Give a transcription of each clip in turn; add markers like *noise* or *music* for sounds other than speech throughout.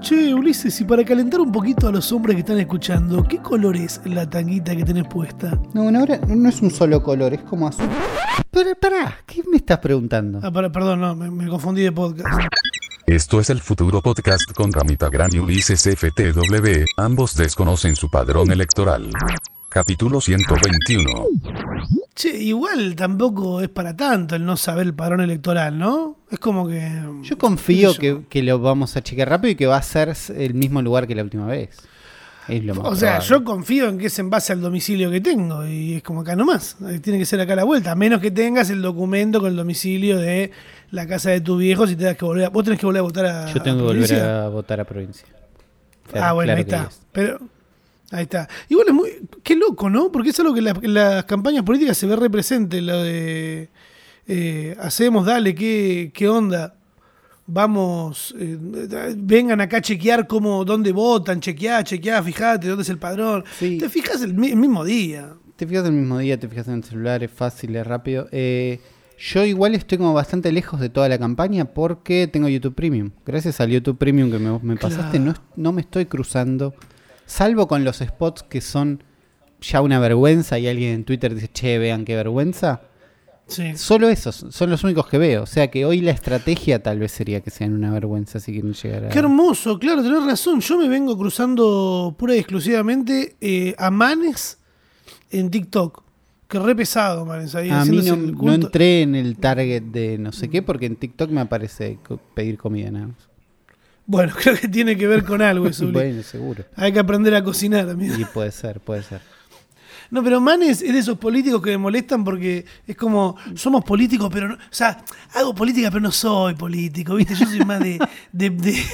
Che, Ulises, y para calentar un poquito a los hombres que están escuchando, ¿qué color es la tanguita que tenés puesta? No, bueno, ahora no es un solo color, es como azul. Pero pará, ¿qué me estás preguntando? Ah, para- perdón, no, me, me confundí de podcast. Esto es el futuro podcast con Ramita Gran y Ulises FTW, ambos desconocen su padrón electoral. Capítulo 121. Che, igual tampoco es para tanto el no saber el padrón electoral, ¿no? Es como que... Yo confío yo. que, que lo vamos a chequear rápido y que va a ser el mismo lugar que la última vez. Es lo más O sea, yo confío en que es en base al domicilio que tengo y es como acá nomás. Eh, Tiene que ser acá a la vuelta, a menos que tengas el documento con el domicilio de la casa de tu viejo si tengas que volver a, vos tenés que volver a votar a Yo tengo a que volver a votar a provincia. ah, bueno, claro ahí está. es. Pero ahí está. Igual es muy qué loco, ¿no? Porque es algo que en, la- en las campañas políticas se ve represente lo de eh, hacemos, dale, qué, qué onda. Vamos, eh, vengan acá a chequear cómo, dónde votan, chequear, chequear, fíjate dónde es el padrón. Sí. Te fijas el, mi- el mismo día. Te fijas el mismo día, te fijas en el celular, es fácil, es rápido. Eh, yo igual estoy como bastante lejos de toda la campaña porque tengo YouTube Premium. Gracias al YouTube Premium que me, me pasaste, no, no me estoy cruzando. Salvo con los spots que son ya una vergüenza y alguien en Twitter dice, che, vean qué vergüenza. Sí. Solo esos son los únicos que veo. O sea que hoy la estrategia tal vez sería que sean una vergüenza si quieren llegar a... Qué hermoso, claro, tenés razón. Yo me vengo cruzando pura y exclusivamente eh, a Manes en TikTok. Que re pesado, Manes. Ahí a mí no, entré en el target de no sé qué porque en TikTok me aparece pedir comida nada más. Bueno, *laughs* creo que tiene que ver con algo eso. *laughs* Bueno, seguro. Hay que aprender a cocinar, amigo. Y puede ser, puede ser. No, pero Manes es de esos políticos que me molestan porque es como, somos políticos, pero no. O sea, hago política, pero no soy político, ¿viste? Yo soy más de. *laughs* de, de,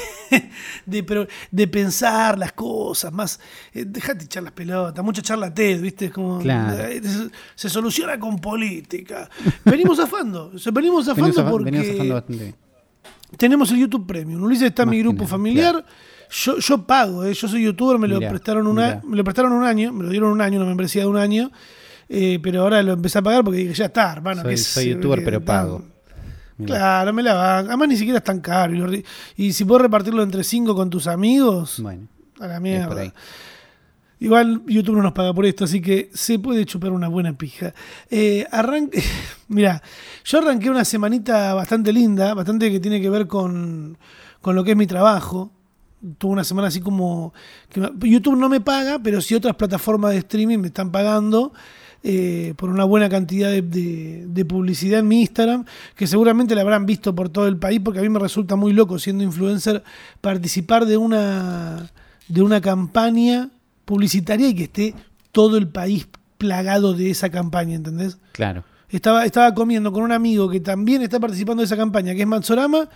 de- pero de pensar las cosas, más. eh, dejate echar las pelotas, mucha charla TED, ¿viste? Es como. Claro. eh, se, se soluciona con política. Venimos zafando, se venimos zafando Venimos porque. venimos zafando bastante. Tenemos el YouTube Premium. Ulises está en mi grupo familiar. Yo, yo pago, ¿eh? yo soy youtuber, me lo Mirá, prestaron un mirá. año, me lo prestaron un año, me lo dieron un año, una membresía de un año, eh, pero ahora lo empecé a pagar porque dije, ya está, hermano. Soy- ¿qué soy youtuber, qué- pero pago. Mirá. Claro, me la van. Además ni siquiera es tan caro. Y, lo ri- y si puedes repartirlo entre cinco con tus amigos, Bueno, a la mierda. Igual YouTube no nos paga por esto, así que se puede chupar una buena pija. Eh, arranque, *laughs* mira, yo arranqué una semanita bastante linda, bastante que tiene que ver con, con lo que es mi trabajo. Tuve una semana así como... que YouTube no me paga, pero sí otras plataformas de streaming me están pagando eh, por una buena cantidad de, de- de publicidad en mi Instagram, que seguramente la habrán visto por todo el país, porque a mí me resulta muy loco siendo influencer participar de una, de una campaña publicitaria y que esté todo el país plagado de esa campaña, ¿entendés? Claro. Estaba, estaba comiendo con un amigo que también está participando de esa campaña, que es Mansorama,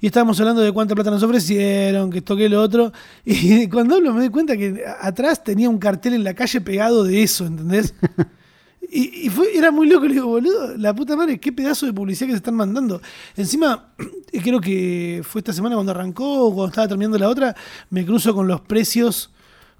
y estábamos hablando de cuánta plata nos ofrecieron, que esto, que lo otro. Y *laughs* cuando hablo me doy cuenta que atrás tenía un cartel en la calle pegado de eso, ¿entendés? *laughs* Y, y fue, era muy loco, le digo, boludo, la puta madre, qué pedazo de publicidad que se están mandando. Encima, *clears throat* eh, creo que fue esta semana cuando arrancó, o cuando estaba terminando la otra, me cruzo con los precios,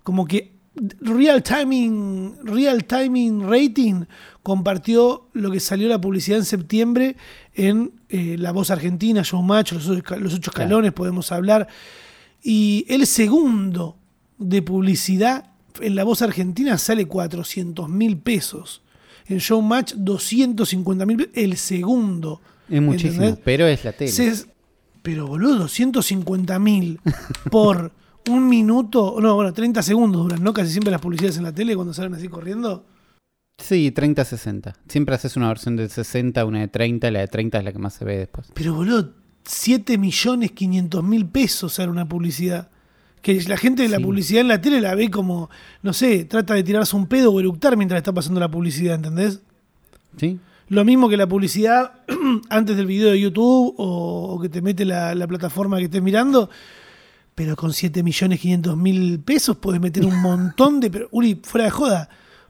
como que Real Timing, Real Timing Rating compartió lo que salió la publicidad en septiembre en eh, La Voz Argentina, Showmatch, los, ocho- los ocho Claro. escalones, podemos hablar. Y el segundo de publicidad en La Voz Argentina sale 400 mil pesos. En Showmatch 250 mil pesos. El segundo. Es muchísimo, ¿entendés? pero es la tele. Se- pero boludo, 250 mil por un minuto, no, bueno, 30 segundos duran, ¿no? Casi siempre las publicidades en la tele cuando salen así corriendo. Sí, 30-60. Siempre haces una versión de 60, una de 30, la de 30 es la que más se ve después. Pero boludo, 7 millones 500 mil pesos sale una publicidad. Que la gente de la Sí. publicidad en la tele la ve como, no sé, trata de tirarse un pedo o eructar mientras está pasando la publicidad, ¿entendés? ¿Sí? Lo mismo que la publicidad *clears throat* antes del video de YouTube o, o que te mete la, la plataforma que estés mirando. Pero con 7 millones 500 mil pesos podés meter un montón de... Pero, Uri, fuera de joda,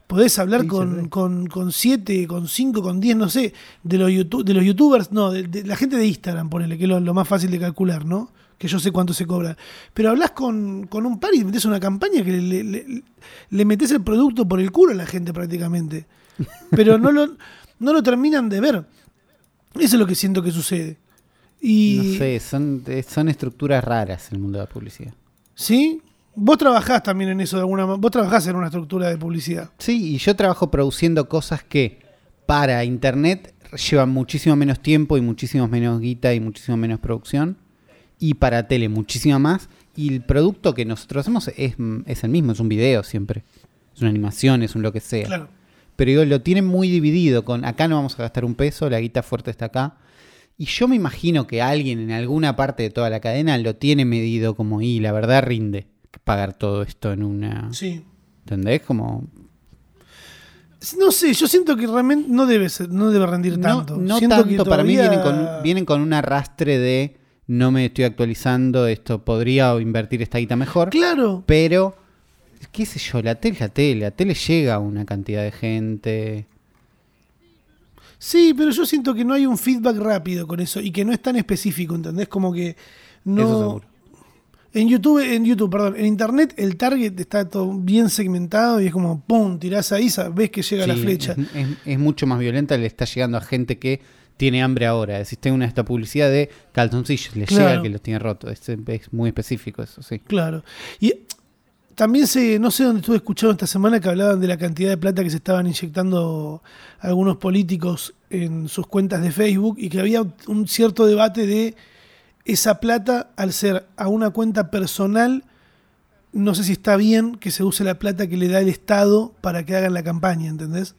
podés hablar con, con, con 7, con 5, con 10, no sé, de los, YouTube, de los youtubers, no, de, de la gente de Instagram, ponele, que es lo, lo más fácil de calcular, ¿no? Que yo sé cuánto se cobra. Pero hablas con, con un par y metes una campaña que le, le, le metes el producto por el culo a la gente prácticamente. *laughs* Pero no lo, no lo terminan de ver. Eso es lo que siento que sucede. Y, No sé, son, son estructuras raras el mundo de la publicidad. ¿Sí? Vos trabajás también en eso de alguna manera. Vos trabajás en una estructura de publicidad. Sí, y yo trabajo produciendo cosas que para internet llevan muchísimo menos tiempo y muchísimo menos guita y muchísimo menos producción. Y para tele muchísimo más. Y el producto que nosotros hacemos es, es el mismo, es un video siempre. Es una animación, es un lo que sea. Claro. Pero digo, lo tienen muy dividido con acá no vamos a gastar un peso, la guita fuerte está acá. Y yo me imagino que alguien en alguna parte de toda la cadena lo tiene medido como, y la verdad rinde pagar todo esto en una... Sí. ¿Entendés? Como... No sé, yo siento que realmente no debe ser, no debe rendir No, tanto. no Siento que tanto, para mí vienen con, vienen con un arrastre de no me estoy actualizando, esto podría invertir esta guita mejor. Claro. Pero, qué sé yo, la tele es la tele, la tele llega a una cantidad de gente. Sí, pero yo siento que no hay un feedback rápido con eso y que no es tan específico, ¿entendés? Como que no. Eso seguro. En YouTube, en YouTube, perdón, en internet el target está todo bien segmentado y es como pum, tirás ahí, ves que llega la flecha. Es, es- es mucho más violenta, le está llegando a gente que tiene hambre ahora. Tengo una esta publicidad de calzoncillos, le Claro. llega que los tiene rotos. Es, es muy específico eso, sí. Claro. Y también se, no sé dónde estuve escuchando esta semana que hablaban de la cantidad de plata que se estaban inyectando algunos políticos en sus cuentas de Facebook y que había un cierto debate de esa plata al ser a una cuenta personal, no sé si está bien que se use la plata que le da el Estado para que hagan la campaña, ¿entendés?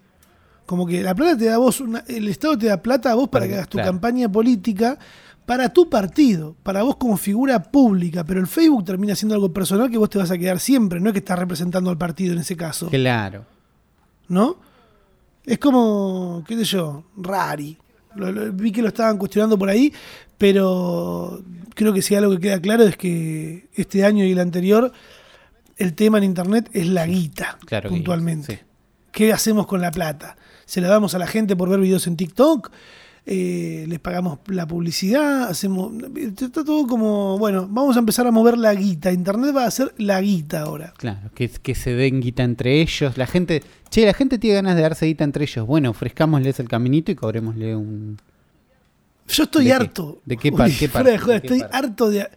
Como que la plata te da a vos, una- el Estado te da plata a vos para Para que que- hagas tu claro. campaña política para tu partido, para vos como figura pública, pero el Facebook termina siendo algo personal que vos te vas a quedar siempre, no es que estás representando al partido en ese caso, Claro. ¿no? Es como, qué sé yo, rari. Lo- lo- vi que lo estaban cuestionando por ahí, pero creo que si algo que queda claro es que este año y el anterior el tema en internet es la guita, Claro que puntualmente. sí. ¿Qué hacemos con la plata? ¿Se la damos a la gente por ver videos en TikTok? Eh, ¿Les pagamos la publicidad? hacemos Está todo como, bueno, vamos a empezar a mover la guita. Internet va a ser la guita ahora. Claro, que, que se den guita entre ellos. La gente, che, la gente tiene ganas de darse guita entre ellos. Bueno, ofrezcámosles el caminito y cobrémosle un... Yo estoy ¿De qué? harto. ¿De qué Uy, par- qué de ¿De qué estoy parte? harto de.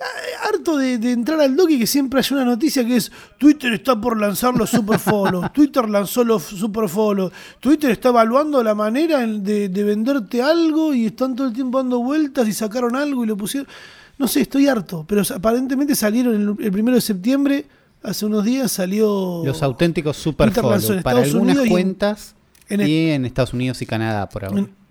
Ah, Harto de, de entrar al doc y que siempre haya una noticia que es Twitter está por lanzar los super follows, *laughs* Twitter lanzó los super follows, Twitter está evaluando la manera de, de venderte algo y están todo el tiempo dando vueltas y sacaron algo y lo pusieron. No sé, estoy harto, pero aparentemente salieron el, el primero de septiembre, hace unos días salió. Los auténticos super Twitter lanzó en follow para algunas Unidos y en- cuentas en y en Estados Unidos y Canadá por ahora. En-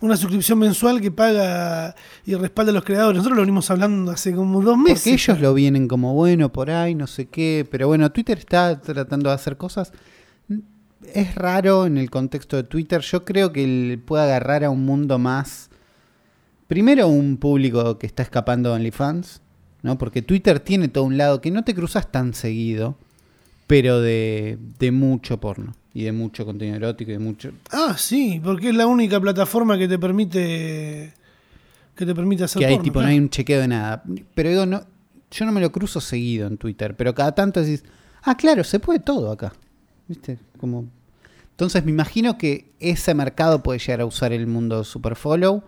una suscripción mensual que paga y respalda a los creadores. Nosotros lo venimos hablando hace como dos meses. Porque ellos lo vienen como bueno por ahí, no sé qué. Pero bueno, Twitter está tratando de hacer cosas. Es raro en el contexto de Twitter. Yo creo que él puede agarrar a un mundo más. Primero, un público que está escapando de OnlyFans. ¿no? Porque Twitter tiene todo un lado que no te cruzas tan seguido. Pero de, de mucho porno. Y de mucho contenido erótico y de mucho. Ah, sí, porque es la única plataforma que te permite que te permite hacer que hay porno, tipo, no hay un chequeo de nada. Pero digo, no, yo no me lo cruzo seguido en Twitter, pero cada tanto decís, ah, claro, se puede todo acá. ¿Viste? Como. Entonces me imagino que ese mercado puede llegar a usar el mundo Superfollow.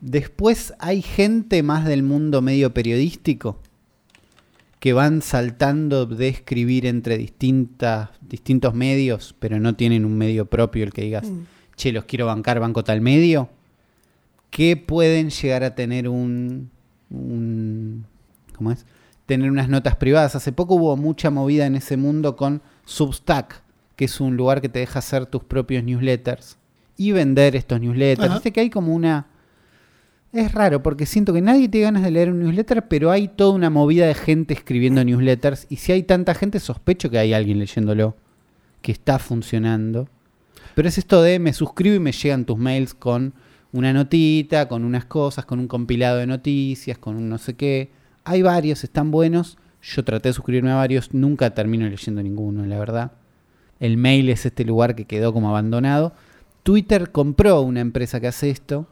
Después hay gente más del mundo medio periodístico que van saltando de escribir entre distintas, distintos medios, pero no tienen un medio propio el que digas, Mm. che, los quiero bancar, banco tal medio, que pueden llegar a tener un, un ¿cómo es? Tener unas notas privadas. Hace poco hubo mucha movida en ese mundo con Substack, que es un lugar que te deja hacer tus propios newsletters y vender estos newsletters. Viste que hay como una... Es raro porque siento que nadie tiene ganas de leer un newsletter, pero hay toda una movida de gente escribiendo newsletters. Y si hay tanta gente, sospecho que hay alguien leyéndolo que está funcionando. Pero es esto de me suscribo y me llegan tus mails con una notita, con unas cosas, con un compilado de noticias, con un no sé qué. Hay varios, están buenos. Yo traté de suscribirme a varios, nunca termino leyendo ninguno, la verdad. El mail es este lugar que quedó como abandonado. Twitter compró una empresa que hace esto.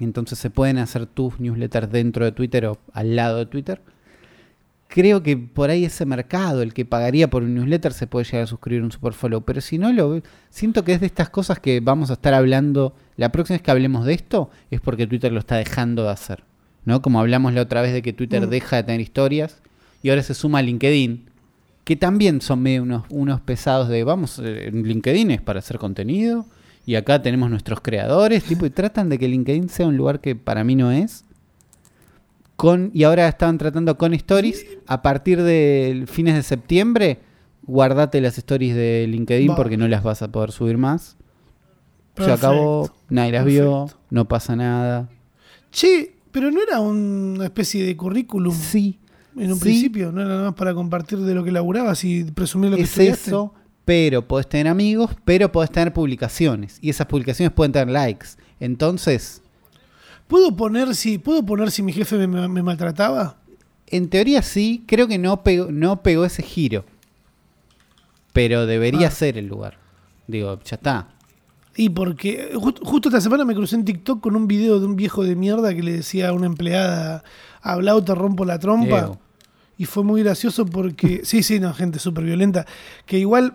Entonces se pueden hacer tus newsletters dentro de Twitter o al lado de Twitter. creo que por ahí ese mercado, el que pagaría por un newsletter, se puede llegar a suscribir un superfollow. Pero si no lo siento que es de estas cosas que vamos a estar hablando. La próxima vez que hablemos de esto es porque Twitter lo está dejando de hacer. ¿No? Como hablamos la otra vez de que Twitter Mm. deja de tener historias. Y ahora se suma LinkedIn. Que también son medio unos, unos pesados de vamos, eh, LinkedIn es para hacer contenido. Y acá tenemos nuestros creadores, tipo, y tratan de que LinkedIn sea un lugar que para mí no es. Con y ahora estaban tratando con stories. A partir de fines de septiembre guardate las stories de LinkedIn Va. porque no las vas a poder subir más. Se acabó nadie las vio no pasa nada. Che, pero no era una especie de currículum sí en un sí. principio, no era nada más para compartir de lo que laburabas y presumir lo que es estudiaste. eso pero podés tener amigos pero podés tener publicaciones y esas publicaciones pueden tener likes entonces ¿Puedo poner si puedo poner si mi jefe me, maltrataba? en teoría sí creo que no pegó, no pegó ese giro pero debería Ah. ser el lugar digo ya está Y porque ju- justo esta semana me crucé en TikTok con un video de un viejo de mierda que le decía a una empleada, habla o te rompo la trompa. Y fue muy gracioso porque, *laughs* sí, sí, no, gente súper violenta. Que igual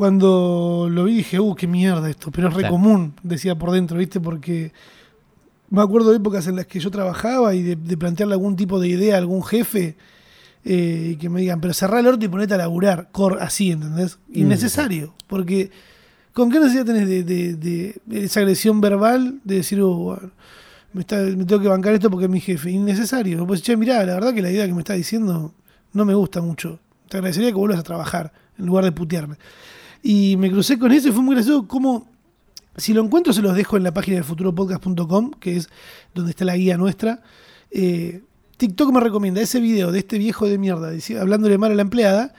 cuando lo vi dije, uh, qué mierda esto, pero es re Claro. común, decía por dentro, ¿viste? Porque me acuerdo de épocas en las que yo trabajaba y de, de plantearle algún tipo de idea a algún jefe eh, y que me digan, pero cerrá el orto y ponete a laburar, cor así, ¿entendés? Innecesario, porque ¿con qué necesidad tenés de, de- de- de esa agresión verbal de decir, oh, bueno, me, está- me tengo que bancar esto porque es mi jefe? Innecesario. Pues, che, mirá, la verdad que la idea que me está diciendo no me gusta mucho. Te agradecería que vuelvas a trabajar en lugar de putearme. Y me crucé con eso y fue muy gracioso como... Si lo encuentro se los dejo en la página de futuropodcast.com, que es donde está la guía nuestra. Eh, TikTok me recomienda ese video de este viejo de mierda hablándole mal a la empleada.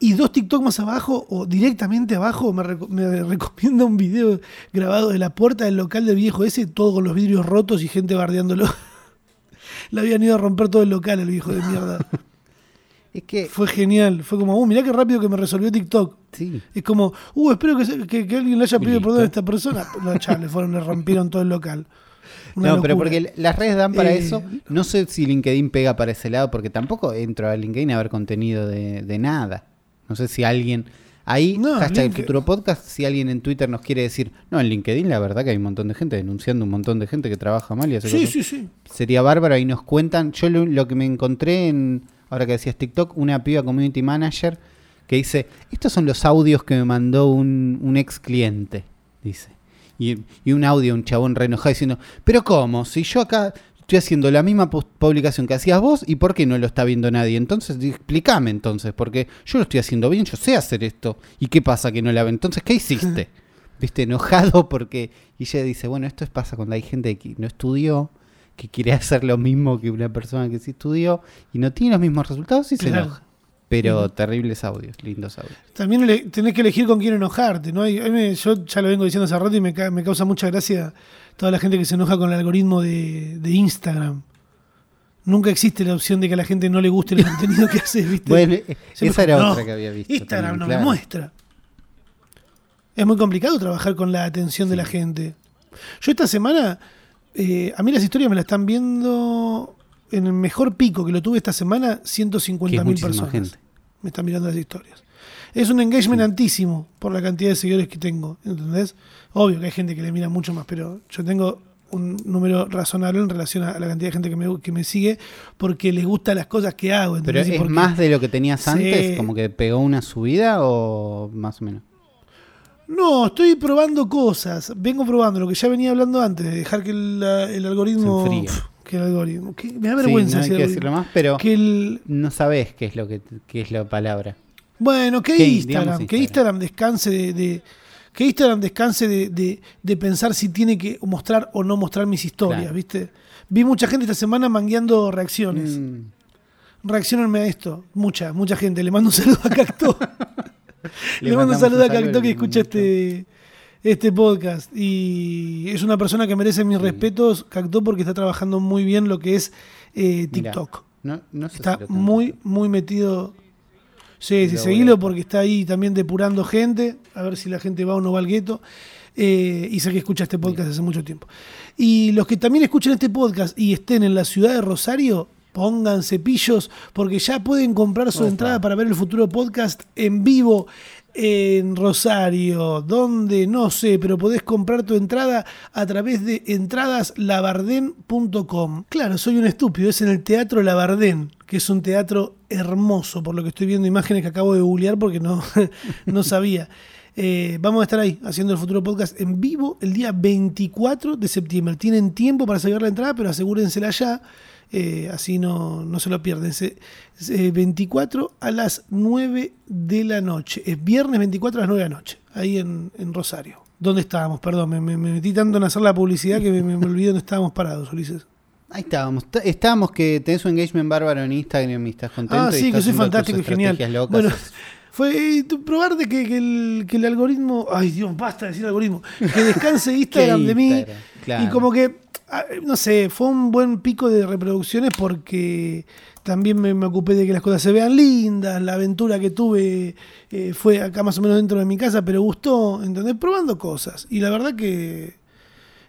Y dos TikTok más abajo, o directamente abajo, me, me recomienda un video grabado de la puerta del local del viejo ese, todo con los vidrios rotos y gente bardeándolo. *laughs* Le habían ido a romper todo el local al viejo de mierda. Es que Fue genial. Fue como, uh, mirá qué rápido que me resolvió TikTok. sí Es como, uh, espero que, se- que- que alguien le haya pedido listo. perdón a esta persona. No, ya, le fueron, le rompieron todo el local. Una no, pero porque las redes dan para Eh, eso. No sé si LinkedIn pega para ese lado, porque tampoco entro a LinkedIn a ver contenido de, de nada. No sé si alguien. Ahí, No, hashtag el futuro podcast, si alguien en Twitter nos quiere decir, no, en LinkedIn la verdad que hay un montón de gente denunciando un montón de gente que trabaja mal y hace Sí, cosas. sí, sí. Sería bárbaro, ahí nos cuentan. Yo lo, lo que me encontré en, ahora que decías TikTok, una piba community manager que dice, estos son los audios que me mandó un, un ex cliente, dice. Y, y un audio, un chabón re enojado diciendo, pero ¿cómo? Si yo acá estoy haciendo la misma pu- publicación que hacías vos, ¿y por qué no lo está viendo nadie? Entonces, explícame entonces, porque yo lo estoy haciendo bien, yo sé hacer esto. ¿Y qué pasa que no la ve? Entonces, ¿qué hiciste? *laughs* Viste, enojado porque... Y ella dice, bueno, esto es- pasa cuando hay gente que no estudió, que quiere *laughs* hacer lo mismo que una persona que sí estudió y no tiene los mismos resultados y se enoja. Pero terribles audios, lindos audios. También ele- tenés que elegir con quién enojarte, ¿no? Me- yo ya lo vengo diciendo hace rato y me, ca- me causa mucha gracia toda la gente que se enoja con el algoritmo de, de Instagram. Nunca existe la opción de que a la gente no le guste el *laughs* contenido que haces, ¿viste? Bueno, Siempre esa era como, otra "No, que había visto. Instagram también, no claro. me muestra. Es muy complicado trabajar con la atención de la gente. Yo esta semana, eh, a mí las historias me las están viendo en el mejor pico que lo tuve esta semana, Que es 150 mil personas. gente. Me están mirando las historias. Es un engagement altísimo por la cantidad de seguidores que tengo, ¿entendés? Obvio que hay gente que le mira mucho más, pero yo tengo un número razonable en relación a la cantidad de gente que me, que me sigue porque les gustan las cosas que hago. Pero ¿entendés? Y es porque- más de lo que tenías antes, como que pegó una subida o más o menos. No, estoy probando cosas. Vengo probando lo que ya venía hablando antes, de dejar que el, el algoritmo. Se enfríe. Pf, que el algoritmo. que me da Sí, vergüenza no hay que decirlo más, pero Que el, no sabés qué es lo que qué es la palabra. bueno, que Instagram, que Instagram. Instagram descanse de, de- que Instagram descanse de, de- de pensar si tiene que mostrar o no mostrar mis historias, Claro. ¿viste? Vi mucha gente esta semana mangueando reacciones. Mm, Reaccionenme a esto. Mucha, mucha gente. Le mando un saludo a Cacto. *laughs* *laughs* Le, mando un saludo a Cacto que escucha este, este podcast. Y es una persona que merece mis respetos, Cacto, porque está trabajando muy bien lo que es eh, Mirá, TikTok. No, no sé Está muy, muy metido. Sí, sí, Lo seguilo porque está ahí también depurando gente, a ver si la gente va o no va al gueto. Eh, y sé que escucha este podcast hace mucho tiempo. Y los que también escuchen este podcast y estén en la ciudad de Rosario, Pongan cepillos porque ya pueden comprar su entrada para ver el futuro podcast en vivo en Rosario, donde no sé, pero podés comprar tu entrada a través de entradaslabarden.com. Claro, soy un estúpido, es en el Teatro Labardén, que es un teatro hermoso, por lo que estoy viendo imágenes que acabo de googlear porque no, *laughs* no sabía. Eh, vamos a estar ahí haciendo el futuro podcast en vivo el día 24 de septiembre. Tienen tiempo para sacar la entrada, pero asegúrensela ya. Eh, así no, no se lo pierden. Se- se- 24 a las 9 de la noche. Es viernes 24 a las 9 de la noche. Ahí en, en Rosario. ¿Dónde estábamos? Perdón, me, me- me metí tanto en hacer la publicidad que me, me, olvidé dónde estábamos parados, Ulises. Ahí estábamos. Estábamos que tenés un engagement bárbaro en Instagram y estás contento. Ah, sí, que soy fantástico y genial. locas. Bueno, fue eh, probar de que, que el, que el algoritmo. Ay, Dios, basta de decir algoritmo. Que descanse *laughs* Instagram de mí. Claro. Y como que, no sé, fue un buen pico de reproducciones porque también me, me ocupé de que las cosas se vean lindas. La aventura que tuve eh, fue acá más o menos dentro de mi casa, pero gustó, ¿entendés? Probando cosas. Y la verdad que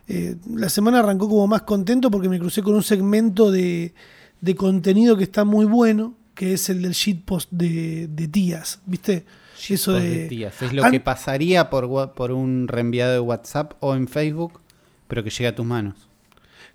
eh, la semana arrancó como más contento porque me crucé con un segmento de, de contenido que está muy bueno, que es el del shitpost de, de tías, ¿viste? Eso de, de tías. Es lo que pasaría por, por un reenviado de WhatsApp o en Facebook, pero que llega a tus manos.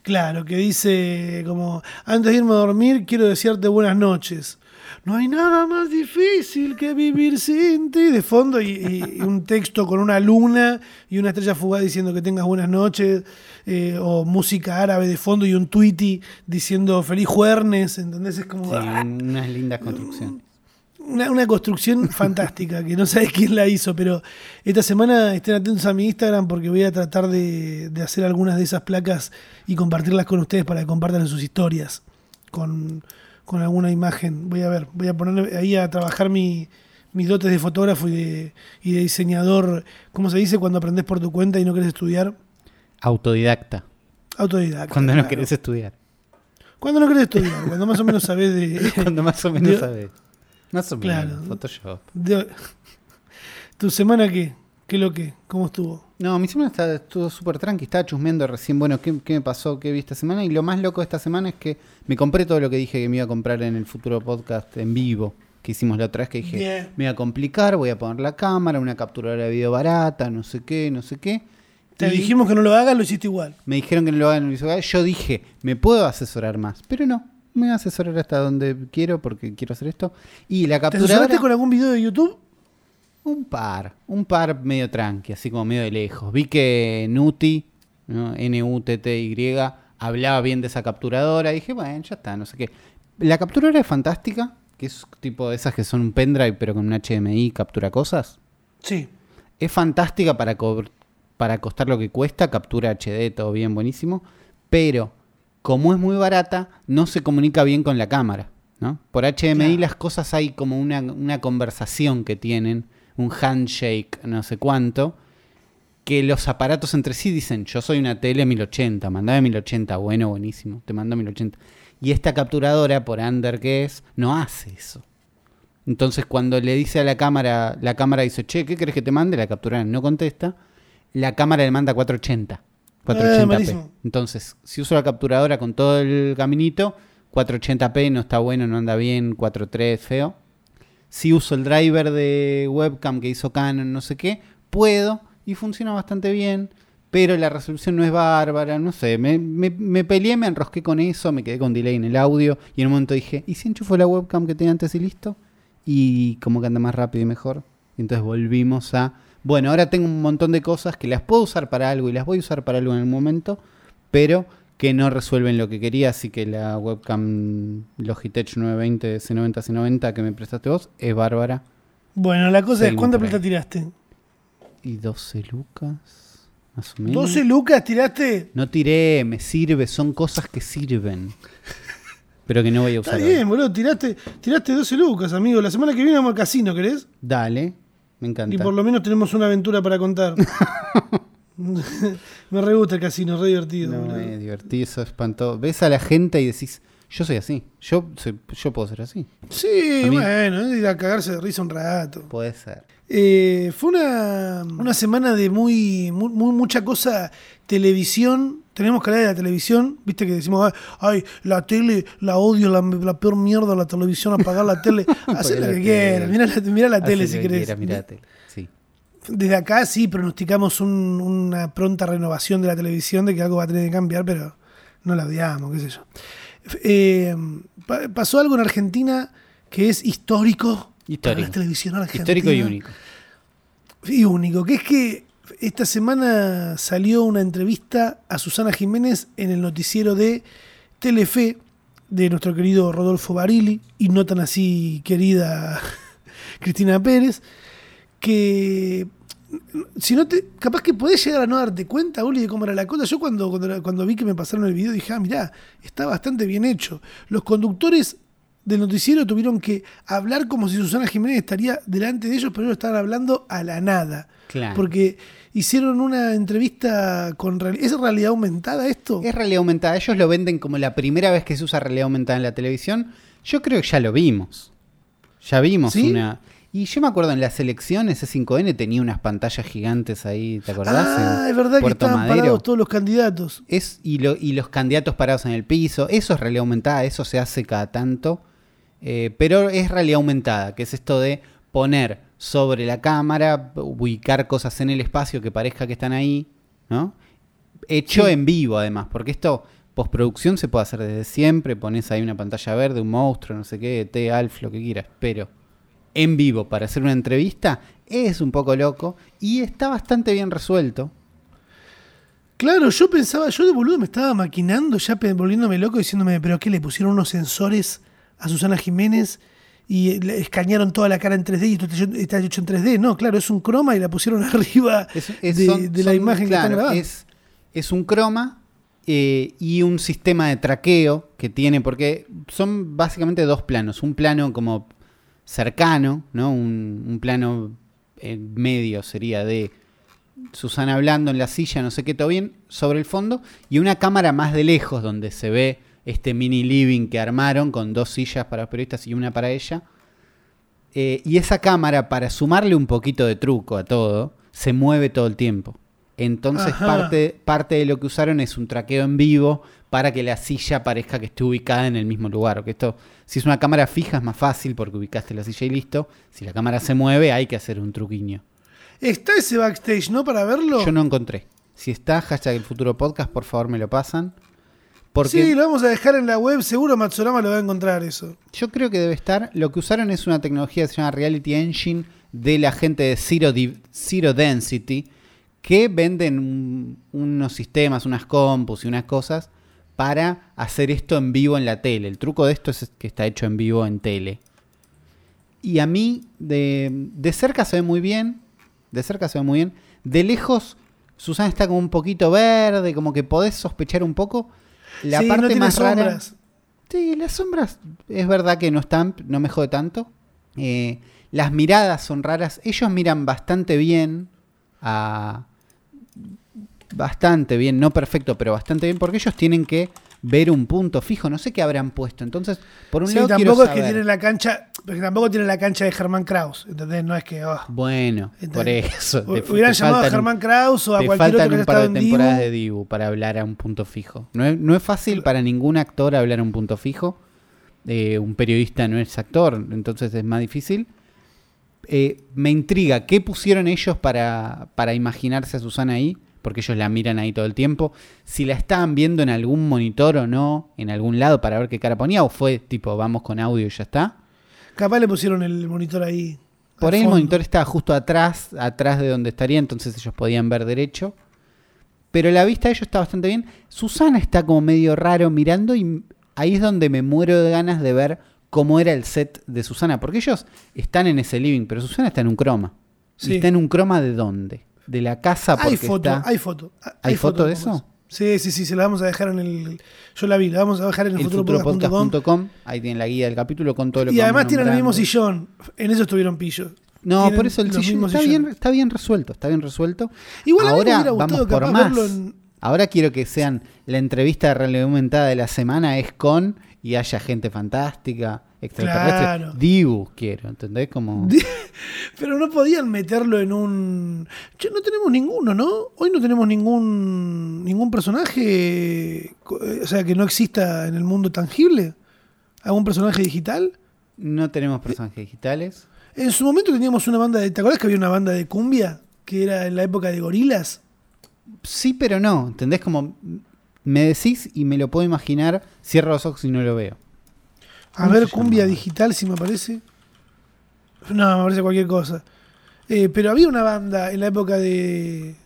Claro, que dice como, antes de irme a dormir quiero desearte buenas noches. No hay nada más difícil que vivir sin ti. De fondo y, un texto con una luna y una estrella fugaz diciendo que tengas buenas noches. eh, o música árabe de fondo y un tweety diciendo feliz juernes. ¿Entendés? Es como Sí, ah, unas lindas construcciones. Una, una construcción *laughs* fantástica que no sabes quién la hizo. Pero esta semana estén atentos a mi Instagram porque voy a tratar de, de hacer algunas de esas placas y compartirlas con ustedes para que compartan en sus historias con, con alguna imagen. Voy a ver, voy a poner ahí a trabajar mi, mis dotes de fotógrafo y de, y de diseñador. ¿Cómo se dice cuando aprendes por tu cuenta y no querés estudiar? Autodidacta. Autodidacta. Cuando no claro. querés estudiar. Cuando no querés estudiar, cuando más o menos sabés de, *laughs* Cuando más o menos sabes. Más o Claro. menos. Photoshop. de- *laughs* ¿Tu semana qué? ¿Qué lo que? ¿Cómo estuvo? No, mi semana está- estuvo súper tranqui. Estaba chusmeando recién, bueno, ¿qué, qué me pasó? ¿Qué vi esta semana? Y lo más loco de esta semana es que me compré todo lo que dije que me iba a comprar en el futuro podcast en vivo. Que hicimos la otra vez que dije, Bien. me iba a complicar, voy a poner la cámara, una capturadora de video barata, no sé qué, no sé qué. Te Y dijimos que no lo hagas, lo hiciste igual. Me dijeron que no lo hagan en el visual. Yo dije, me puedo asesorar más, pero no. Me voy a asesorar hasta donde quiero porque quiero hacer esto. Y la ¿Te capturadora... asesoraste con algún video de YouTube? Un par, un par medio tranqui, así como medio de lejos. Vi que Nuti, ¿no? N-U-T-T-Y, hablaba bien de esa capturadora. Y dije, bueno, ya está, no sé qué. La capturadora es fantástica, que es tipo de esas que son un pendrive, pero con un HDMI captura cosas. Sí. Es fantástica para, co- para costar lo que cuesta, captura HD, todo bien, buenísimo. Pero, como es muy barata, no se comunica bien con la cámara. ¿no? Por HDMI Claro. las cosas hay como una, una conversación que tienen, un handshake, no sé cuánto, que los aparatos entre sí dicen, yo soy una tele 1080, mandame 1080, bueno, buenísimo, te mando 1080. Y esta capturadora, por under que es, no hace eso. Entonces cuando le dice a la cámara, la cámara dice, che, ¿qué crees que te mande? La capturadora no contesta, la cámara le manda 480. 480p. Eh. Entonces, si uso la capturadora con todo el caminito, 480p no está bueno, no anda bien, 4.3 feo. Si uso el driver de webcam que hizo Canon, no sé qué, puedo y funciona bastante bien, pero la resolución no es bárbara, no sé, me, me, me peleé, me enrosqué con eso, me quedé con delay en el audio y en un momento dije, ¿y si enchufo la webcam que tenía antes y listo? Y como que anda más rápido y mejor. Y entonces volvimos a, bueno, ahora tengo un montón de cosas que las puedo usar para algo y las voy a usar para algo en el momento, pero que no resuelven lo que quería, así que la webcam Logitech 920 C90 C90 que me prestaste vos es bárbara. Bueno, la cosa es, ¿cuánta plata tiraste? Y 12 lucas, más o menos. ¿12 lucas tiraste? No tiré, me sirve, son cosas que sirven. Pero que no voy a Está usar. bien, ahora. boludo, tiraste, tiraste 12 lucas, amigo. La semana que viene vamos al casino, ¿querés? Dale, me encanta. Y por lo menos tenemos una aventura para contar. *laughs* Me re gusta el casino, re divertido. No, boludo. es divertido, eso espantó. Ves a la gente y decís, yo soy así, yo, soy- yo puedo ser así. Sí, bueno, es ir a cagarse de risa un rato. Puede ser. Eh, fue una, una semana de muy, muy- mucha cosa televisión tenemos que hablar de la televisión, viste que decimos, ay, la tele, la odio, la, la peor mierda, la televisión, apagar la tele. *laughs* Apagar lo la que quieras, mira la, mirá la Hacé tele si que querés. quieras, mirá la tele. Sí. Desde acá sí pronosticamos un- una pronta renovación de la televisión, de que algo va a tener que cambiar, pero no la odiamos, qué sé yo. Eh, pa- pasó algo en Argentina que es histórico, para Histórico. la televisión argentina. Histórico y único. Y único, que es que esta semana salió una entrevista a Susana Jiménez en el noticiero de Telefe de nuestro querido Rodolfo Barili y no tan así querida *laughs* Cristina Pérez, que si no te, capaz que podés llegar a no darte cuenta, Uli, de cómo era la cosa. Yo cuando, cuando, cuando vi que me pasaron el video dije, ah, mirá, está bastante bien hecho. Los conductores del noticiero tuvieron que hablar como si Susana Jiménez estaría delante de ellos, pero ellos estaban hablando a la nada. Claro. Porque hicieron una entrevista con... ¿Es realidad aumentada esto? Es realidad aumentada. Ellos lo venden como la primera vez que se usa realidad aumentada en la televisión. Yo creo que ya lo vimos. Ya vimos ¿Sí? una. Y yo me acuerdo en las elecciones, C5N tenía unas pantallas gigantes ahí, ¿te acordás? ah, En es verdad que estaban Madero. parados todos los candidatos. Es, y, lo- y los candidatos parados en el piso. Eso es realidad aumentada, eso se hace cada tanto. Eh, pero es realidad aumentada, que es esto de poner sobre la cámara, ubicar cosas en el espacio que parezca que están ahí, ¿no? Hecho Sí. en vivo además, porque esto postproducción se puede hacer desde siempre, pones ahí una pantalla verde, un monstruo, no sé qué, T, Alf, lo que quieras, pero en vivo para hacer una entrevista es un poco loco y está bastante bien resuelto. Claro, yo pensaba, yo de boludo me estaba maquinando, ya volviéndome loco, diciéndome, pero ¿qué? Le pusieron unos sensores a Susana Jiménez y le escanearon toda la cara en 3D y esto está hecho- está en 3D. No, claro, es un croma y la pusieron *laughs* arriba Es- es- de, son- de la son- imagen que claro, están grabando. Es, es un croma eh, y un sistema de traqueo que tiene, porque son básicamente dos planos. Un plano como cercano, ¿no? Un, un plano en medio sería de Susana hablando en la silla, no sé qué, todo bien, sobre el fondo, y una cámara más de lejos donde se ve este mini living que armaron con dos sillas para los periodistas y una para ella. Eh, y esa cámara, para sumarle un poquito de truco a todo, se mueve todo el tiempo. Entonces parte, parte de lo que usaron es un traqueo en vivo para que la silla parezca que esté ubicada en el mismo lugar. Que esto, si es una cámara fija es más fácil porque ubicaste la silla y listo. Si la cámara se mueve hay que hacer un truquiño. Está ese backstage, ¿no? Para verlo. Yo no encontré. Si está, hashtag el futuro podcast, por favor me lo pasan. Porque Sí, lo vamos a dejar en la web, seguro Matsurama lo va a encontrar eso. Yo creo que debe estar. Lo que usaron es una tecnología que se llama Reality Engine de la gente de Zero, Di- Zero Density, que venden un- unos sistemas, unas compus y unas cosas para hacer esto en vivo en la tele. El truco de esto es que está hecho en vivo en tele. Y a mí, de, de cerca se ve muy bien. De cerca se ve muy bien. De lejos, Susana está como un poquito verde, como que podés sospechar un poco. La sí, parte no tiene más rara. sombras. Sí, las sombras es verdad que no están, no me jode tanto. Eh, las miradas son raras. Ellos miran bastante bien a. Bastante bien, no perfecto, pero bastante bien, porque ellos tienen que ver un punto fijo. No sé qué habrán puesto. Entonces, por un Sí, lado, quiero tampoco es que saber- tienen la cancha, porque tampoco tienen la cancha de Germán Kraus, ¿entendés? No es que oh, Bueno, por eso. te- hubieran te llamado a Germán Kraus o a te cualquier faltan otro que un par de temporadas Dibu. de Dibu para hablar a un punto fijo. No es, no es fácil para ningún actor hablar a un punto fijo. Eh, un periodista no es actor, entonces es más difícil. Eh, me intriga, ¿qué pusieron ellos para, para imaginarse a Susana ahí? Porque ellos la miran ahí todo el tiempo. Si la estaban viendo en algún monitor o no, en algún lado para ver qué cara ponía, o fue tipo, vamos con audio y ya está. Capaz le pusieron el monitor ahí. Por ahí el monitor estaba justo atrás, atrás de donde estaría, entonces ellos podían ver derecho. Pero la vista de ellos está bastante bien. Susana está como medio raro mirando y ahí es donde me muero de ganas de ver cómo era el set de Susana. Porque ellos están en ese living, pero Susana está en un croma. ¿Y Sí. está en un croma de dónde? De la casa porque Hay foto, está... hay foto. ¿Hay foto de como eso? Sí, sí, sí, se la vamos a dejar en el. Yo la vi, la vamos a dejar en el, el futuropodcast.com. Ahí tienen la guía del capítulo con todo lo que Y además tienen el mismo sillón. En eso estuvieron pillos. No, por eso el sillón está bien, está bien resuelto, está bien resuelto. Igual a mí me Ahora hubiera gustado vamos por más. en- Ahora quiero que sean la entrevista de realidad aumentada de la semana es con y haya gente fantástica, extraterrestre. Claro. Dibu quiero, ¿entendés? Como... *laughs* Pero no podían meterlo en un. Che, no tenemos ninguno, ¿no? Hoy no tenemos ningún ningún personaje, eh, o sea, que no exista en el mundo tangible. ¿Algún personaje digital? No tenemos personajes digitales. En su momento teníamos una banda de. ¿Te acuerdas que había una banda de cumbia que era en la época de gorilas? Sí, pero no, ¿entendés? Como me decís y me lo puedo imaginar, cierro los ojos y no lo veo. A ¿Cómo ver, cumbia digital, si me parece. No, me parece cualquier cosa. Eh, pero había una banda en la época de.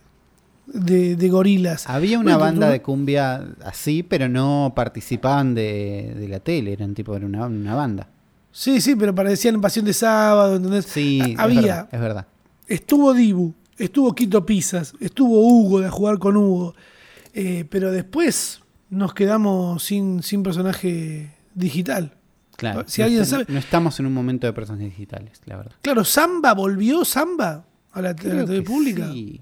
de, de gorilas. Había una Bueno, banda tú- de cumbia así, pero no participaban de, de la tele, eran tipo era una, una banda. Sí, sí, pero parecían Pasión de Sábado, ¿entendés? Sí, A- es había. verdad, es verdad. Estuvo Dibu, estuvo Quito Pisas, estuvo Hugo de a jugar con Hugo. Eh, pero después nos quedamos sin, sin personaje digital. Claro. Si no alguien sabe- No estamos en un momento de personajes digitales, la verdad. Claro, Samba volvió, Samba, a la, a la TV pública. sí.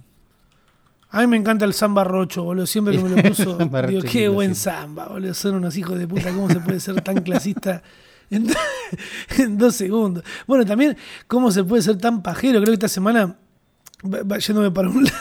A mí me encanta el samba rocho, boludo. Siempre que me lo *laughs* puso, digo, qué buen samba, boludo. Son unos hijos de puta. ¿Cómo se puede ser tan clasista en, *laughs* en dos segundos? Bueno, también, ¿cómo se puede ser tan pajero? Creo que esta semana, va- va yéndome para un *laughs* lado,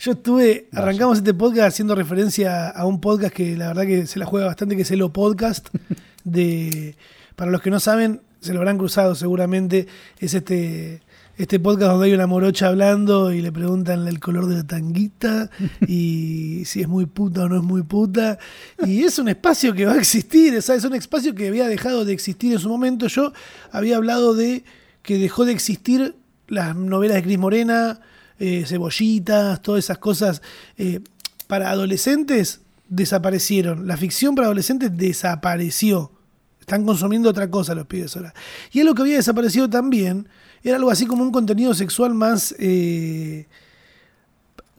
yo estuve, Vaya. arrancamos este podcast haciendo referencia a un podcast que la verdad que se la juega bastante, que es el O Podcast. *laughs* De, para los que no saben, se lo habrán cruzado seguramente, es este este podcast donde hay una morocha hablando y le preguntan el color de la tanguita y *laughs* si es muy puta o no es muy puta. Y es un espacio que va a existir, sea, es un espacio que había dejado de existir en su momento. Yo había hablado de que dejó de existir las novelas de Cris Morena, eh, cebollitas, todas esas cosas. eh, para adolescentes desaparecieron. La ficción para adolescentes desapareció. Están consumiendo otra cosa los pibes ahora. Y algo que había desaparecido también era algo así como un contenido sexual más, eh,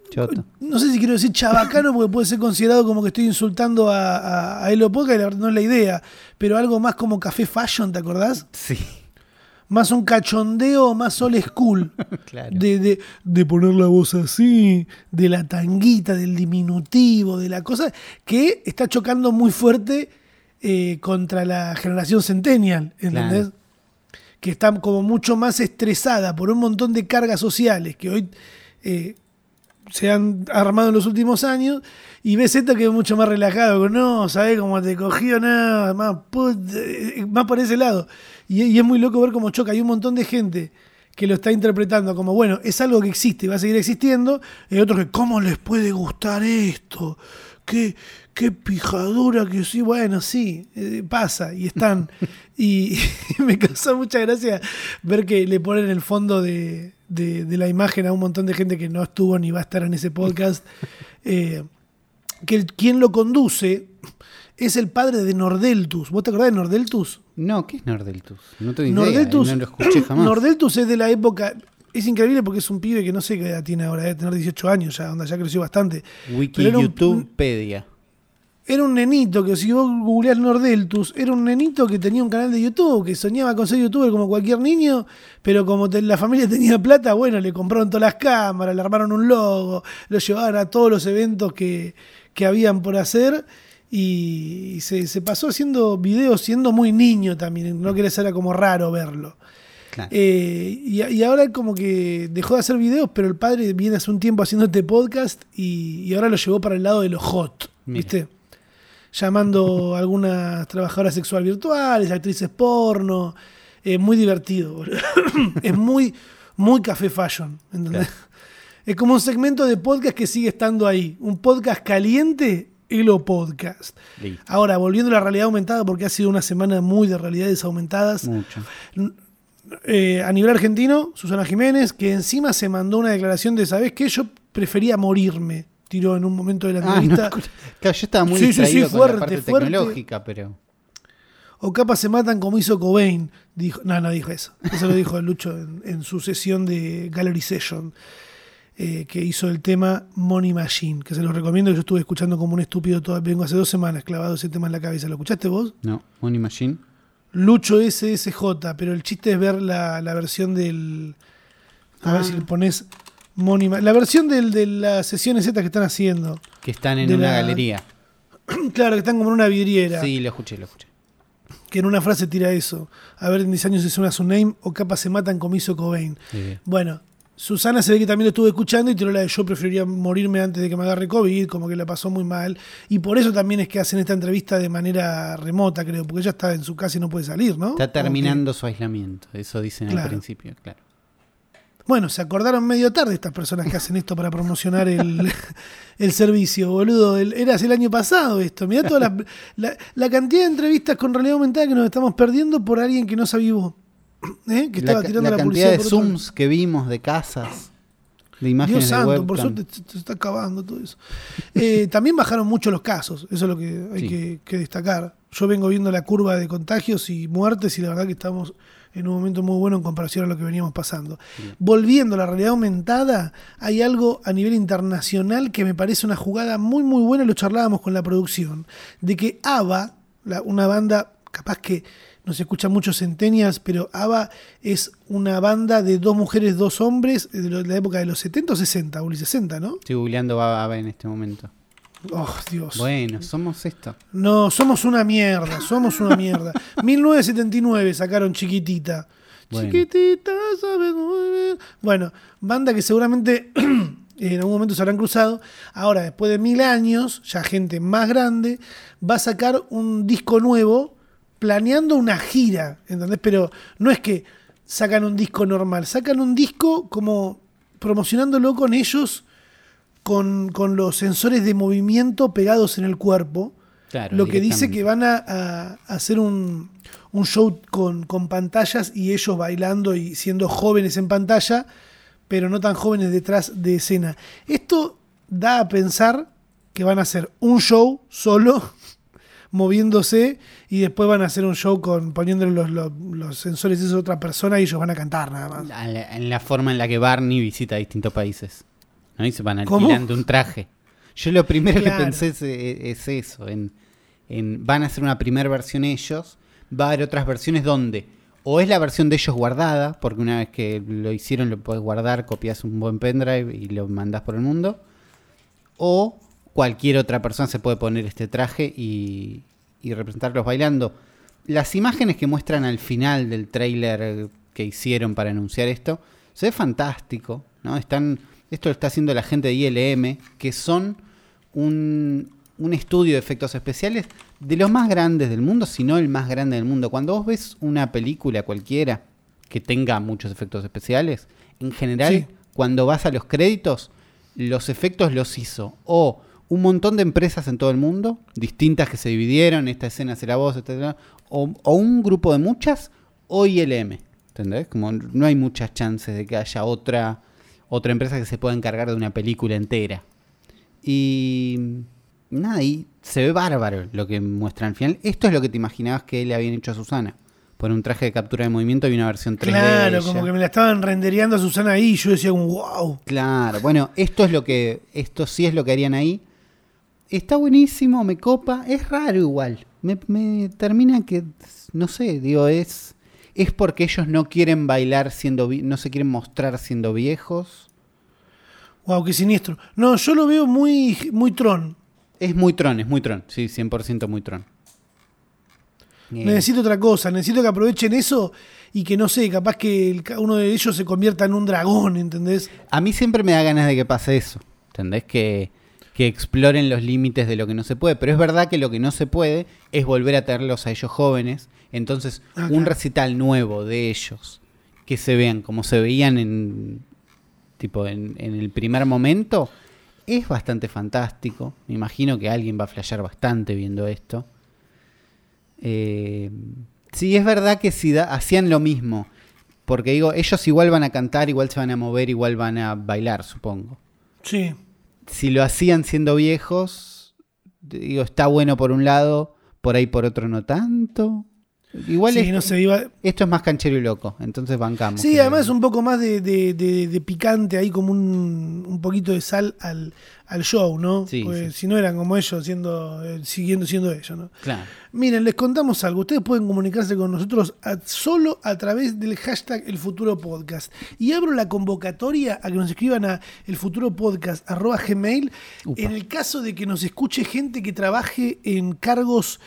Choto. no sé si quiero decir chabacano, porque puede ser considerado como que estoy insultando a, a, a Elo Poca, y la verdad no es la idea, pero algo más como café fashion, ¿te acordás? Sí, Más un cachondeo, más old school. *laughs* claro. De, de- de poner la voz así, de la tanguita, del diminutivo, de la cosa que está chocando muy fuerte eh, contra la generación centennial, ¿entendés? Claro. Que está como mucho más estresada por un montón de cargas sociales que hoy eh, se han armado en los últimos años. Y ves esto que es mucho más relajado, no, ¿sabes cómo te cogió? Nada, más, put- eh, más por ese lado. Y, y es muy loco ver cómo choca. Hay un montón de gente que lo está interpretando como, bueno, es algo que existe y va a seguir existiendo. Y otros que, ¿cómo les puede gustar esto? ¿Qué, qué pijadura que sí? Bueno, sí, eh, pasa y están. *laughs* y, me causa mucha gracia ver que le ponen el fondo de, de- de la imagen a un montón de gente que no estuvo ni va a estar en ese podcast. *laughs* Eh, que el- quien lo conduce es el padre de Nordeltus. ¿Vos te acordás de Nordeltus? No, ¿qué es Nordeltus? No tengo idea, Nordeltus, no lo escuché *clears throat* jamás. Nordeltus es de la época. Es increíble porque es un pibe que no sé qué edad tiene ahora, debe tener 18 años ya, onda, ya creció bastante. Wiki, era un- YouTubepedia. Era un nenito que, si vos googleás Nordeltus, era un nenito que tenía un canal de YouTube, que soñaba con ser youtuber como cualquier niño, pero como te- la familia *laughs* tenía plata, bueno, le compraron todas las cámaras, le armaron un logo, lo llevaban a todos los eventos que, que habían por hacer y se, se pasó haciendo videos siendo muy niño también, no querés era como raro verlo. Claro. Eh, y, y ahora como que dejó de hacer videos, pero el padre viene hace un tiempo haciendo este podcast y, y ahora lo llevó para el lado de lo hot, Mira. ¿viste? Llamando a algunas trabajadoras sexuales virtuales, actrices porno. Eh, muy divertido, boludo. *coughs* es muy, muy café fashion, ¿entendés? Es como un segmento de podcast que sigue estando ahí. Un podcast caliente, Elo Podcast. Listo. Ahora, volviendo a la realidad aumentada, porque ha sido una semana muy de realidades aumentadas. Mucho. Eh, a nivel argentino, Susana Jiménez, que encima se mandó una declaración de, ¿sabes qué? Yo prefería morirme, tiró en un momento de la Ah, no, entrevista. *laughs* claro, yo estaba muy Sí, sí, sí, con fuerte, la parte fuerte. tecnológica, pero O capaz se matan como hizo Cobain. Dijo, no, no dijo eso. Eso lo dijo Lucho en, en su sesión de Gallery Session, eh, que hizo el tema Money Machine, que se lo recomiendo. que Yo estuve escuchando como un estúpido todo, vengo hace dos semanas clavado ese tema en la cabeza. ¿Lo escuchaste vos? no, Money Machine. Lucho SSJ, pero el chiste es ver la, la versión del. A ver Ah. si le pones Money Ma- La versión del, de las sesiones estas que están haciendo. Que están en una la- galería. *clears throat* claro, que están como en una vidriera. Sí, lo escuché, lo escuché. que en una frase tira eso. A ver, en 10 años es una su name o capaz se matan como hizo Cobain. Sí. Bueno, Susana se ve que también lo estuvo escuchando y tiró la de yo preferiría morirme antes de que me agarre COVID, como que la pasó muy mal. Y por eso también es que hacen esta entrevista de manera remota, creo, porque ella está en su casa y no puede salir, ¿no? Está que- terminando su aislamiento, eso dicen al principio, claro. Bueno, se acordaron medio tarde estas personas que hacen esto para promocionar el, *laughs* el servicio, boludo. El- era hace el año pasado esto. Mirá toda la, la- la cantidad de entrevistas con realidad aumentada que nos estamos perdiendo por alguien que no se avivó. ¿Eh? Que La, estaba ca- tirando la la, cantidad de zooms que vimos de casas, de imágenes Dios de santo, por suerte se, está acabando todo eso. Eh, *laughs* también bajaron mucho los casos, eso es lo que hay Sí. que, que destacar. Yo vengo viendo la curva de contagios y muertes y la verdad que estamos en un momento muy bueno en comparación a lo que veníamos pasando. Volviendo a la realidad aumentada, hay algo a nivel internacional que me parece una jugada muy muy buena, lo charlábamos con la producción, de que ABBA, la- una banda capaz que no se escucha mucho centenias, pero ABBA es una banda de dos mujeres, dos hombres, de lo- de la época de los 70 o 60, Uli, 60, ¿no? Estoy googleando Baba en este momento. Oh, Dios. Bueno, somos esto. No, somos una mierda, somos una mierda. *laughs* 1979 sacaron Chiquitita. Bueno. Chiquitita, sabes muy bien. Bueno, banda que seguramente *clears throat* en algún momento se habrán cruzado. Ahora, después de mil años, ya gente más grande, va a sacar un disco nuevo planeando una gira, ¿entendés? Pero no es que sacan un disco normal, sacan un disco como promocionándolo con ellos, con, con los sensores de movimiento pegados en el cuerpo. Claro, Lo que dice que van a, a hacer un, un show con, con pantallas y ellos bailando y siendo jóvenes en pantalla, pero no tan jóvenes detrás de escena. Esto da a pensar que van a hacer un show solo, moviéndose, y después van a hacer un show con poniéndole los, los, los sensores de otra persona y ellos van a cantar nada más. La- En la forma en la que Barney visita distintos países. ¿no? Y se van ¿Cómo? alquilando un traje. Yo lo primero Claro. que pensé es, es eso. En, en- van a hacer una primera versión ellos. Va a haber otras versiones donde o es la versión de ellos guardada, porque una vez que lo hicieron lo puedes guardar, copias un buen pendrive y lo mandas por el mundo. O cualquier otra persona se puede poner este traje y, y representarlos bailando. Las imágenes que muestran al final del tráiler que hicieron para anunciar esto, se ve fantástico, ¿no? Están, esto lo está haciendo la gente de ILM, que son un, un estudio de efectos especiales de los más grandes del mundo, si no el más grande del mundo. Cuando vos ves una película cualquiera que tenga muchos efectos especiales, en general, Sí. cuando vas a los créditos, los efectos los hizo o un montón de empresas en todo el mundo, distintas que se dividieron, esta escena será vos, escena- o, o un grupo de muchas, o ILM. ¿Entendés? Como no hay muchas chances de que haya otra, otra empresa que se pueda encargar de una película entera. Y nada, y se ve bárbaro lo que muestran al final. Esto es lo que te imaginabas que le habían hecho a Susana. Poner un traje de captura de movimiento y una versión 3D. de Claro, ella. como que me la estaban rendereando a Susana ahí y yo decía, wow. Claro, bueno, esto es lo que, esto sí es lo que harían ahí. Está buenísimo, me copa, es raro igual. Me, me termina que, no sé, digo, es, es porque ellos no quieren bailar siendo, no se quieren mostrar siendo viejos. Wow, qué siniestro. No, yo lo veo muy, muy tron. Es muy tron, es muy tron, sí, 100% muy tron. Necesito otra cosa, necesito que aprovechen eso y que no sé, capaz que el- uno de ellos se convierta en un dragón, ¿entendés? A mí siempre me da ganas de que pase eso. ¿Entendés? Que, que exploren los límites de lo que no se puede. Pero es verdad que lo que no se puede es volver a tenerlos a ellos jóvenes. Entonces, un recital nuevo de ellos, que se vean como se veían en tipo en, en el primer momento, es bastante fantástico. Me imagino que alguien va a flashear bastante viendo esto. Eh, sí, es verdad que si da- hacían lo mismo, porque digo, ellos igual van a cantar, igual se van a mover, igual van a bailar, supongo. Sí. Si lo hacían siendo viejos, digo, está bueno por un lado, por ahí por otro no tanto. Igual sí, es- no sé, iba- esto es más canchero y loco, entonces bancamos. Sí, además un poco más de, de- de- de picante ahí, como un, un poquito de sal al, al show, ¿no? Sí, Porque sí. si no eran como ellos, siendo, eh, siguiendo siendo ellos, ¿no? Claro. Miren, les contamos algo. Ustedes pueden comunicarse con nosotros a- solo a través del hashtag El Futuro Podcast. Y abro la convocatoria a que nos escriban a elfuturopodcast.gmail Upa. en el caso de que nos escuche gente que trabaje en cargos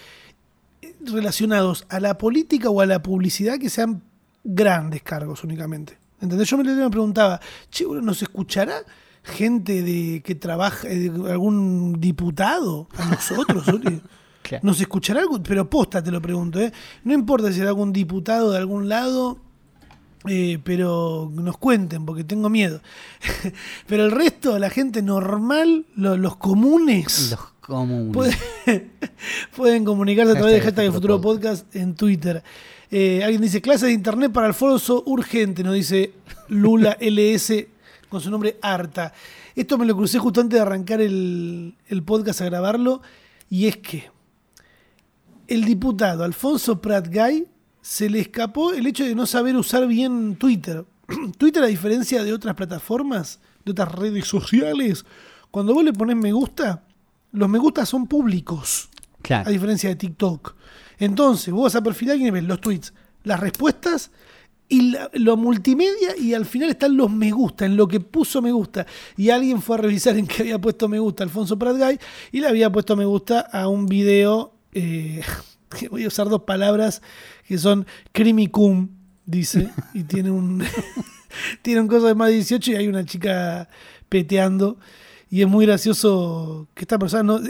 relacionados a la política o a la publicidad que sean grandes cargos únicamente. ¿Entendés? Yo me, preguntaba, che, bueno, ¿nos escuchará gente de que trabaja, eh, algún diputado a nosotros? *laughs* Claro. ¿Nos escuchará algún? Pero posta te lo pregunto, ¿eh? No importa si era algún diputado de algún lado, eh, pero nos cuenten, porque tengo miedo. *laughs* pero el resto, la gente normal, lo- los comunes, Los pueden, *laughs* pueden comunicarse a través de Hashtag hashtag Futuro Podcast en Twitter. Eh, alguien dice, clase de internet para Alfonso urgente, nos dice Lula *laughs* LS con su nombre Arta. Esto me lo crucé justo antes de arrancar el, el podcast a grabarlo, y es que el diputado Alfonso Prat Gay se le escapó el hecho de no saber usar bien Twitter. *clears throat* Twitter, a diferencia de otras plataformas, de otras redes sociales, cuando vos le pones me gusta, los me gusta son públicos, a diferencia de TikTok. Entonces, vos vas a perfil de alguien y ves los tweets, las respuestas y la- lo multimedia y al final están los me gusta, en lo que puso me gusta. Y alguien fue a revisar en qué había puesto me gusta Alfonso Prat Gay y le había puesto me gusta a un video, eh, *laughs* que voy a usar dos palabras que son crimicum, dice, y tiene un, *laughs* tiene un coso de más de 18 y hay una chica peteando. Y es muy gracioso que esta persona no...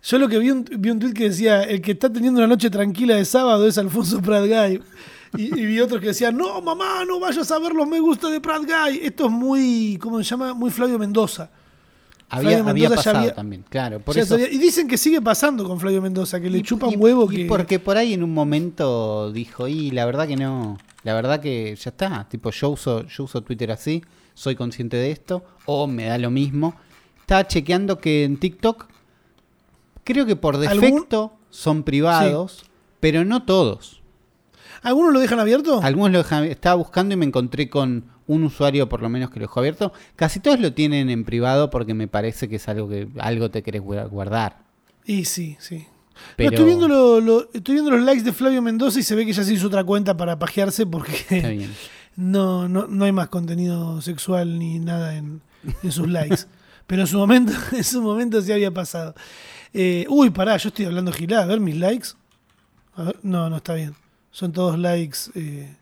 Yo lo que vi un, vi un tweet que decía, el que está teniendo una noche tranquila de sábado es Alfonso Prat Gay. Y, y vi otros que decían, no, mamá, no vayas a ver los me gusta de Prat Gay. Esto es muy, ¿cómo se llama? Muy Flavio Mendoza. Había, había pasado había- también, claro. Por eso, sabía- y dicen que sigue pasando con Flavio Mendoza, que le Y- chupa un huevo y que... porque por ahí en un momento dijo, y la verdad que no, la verdad que ya está, tipo yo uso, yo uso Twitter así, soy consciente de esto, o me da lo mismo. Estaba chequeando que en TikTok, creo que por ¿Algún- defecto son privados, pero no todos. ¿Algunos lo dejan abierto? Algunos lo dejan, estaba buscando y me encontré con un usuario por lo menos que lo dejó abierto. Casi todos lo tienen en privado porque me parece que es algo que algo te querés guar- guardar. Y sí, sí. No, Pero- estoy, viendo lo- lo- estoy viendo los likes de Flavio Mendoza y se ve que ya se hizo otra cuenta para pajearse Está porque bien. *laughs* no, no, no hay más contenido sexual ni nada en, en sus likes. *laughs* Pero en su momento, *laughs* en su momento sí había pasado. Eh, uy, pará, yo estoy hablando gilada. A ver mis likes. A ver, no, no está bien. Son todos likes eh,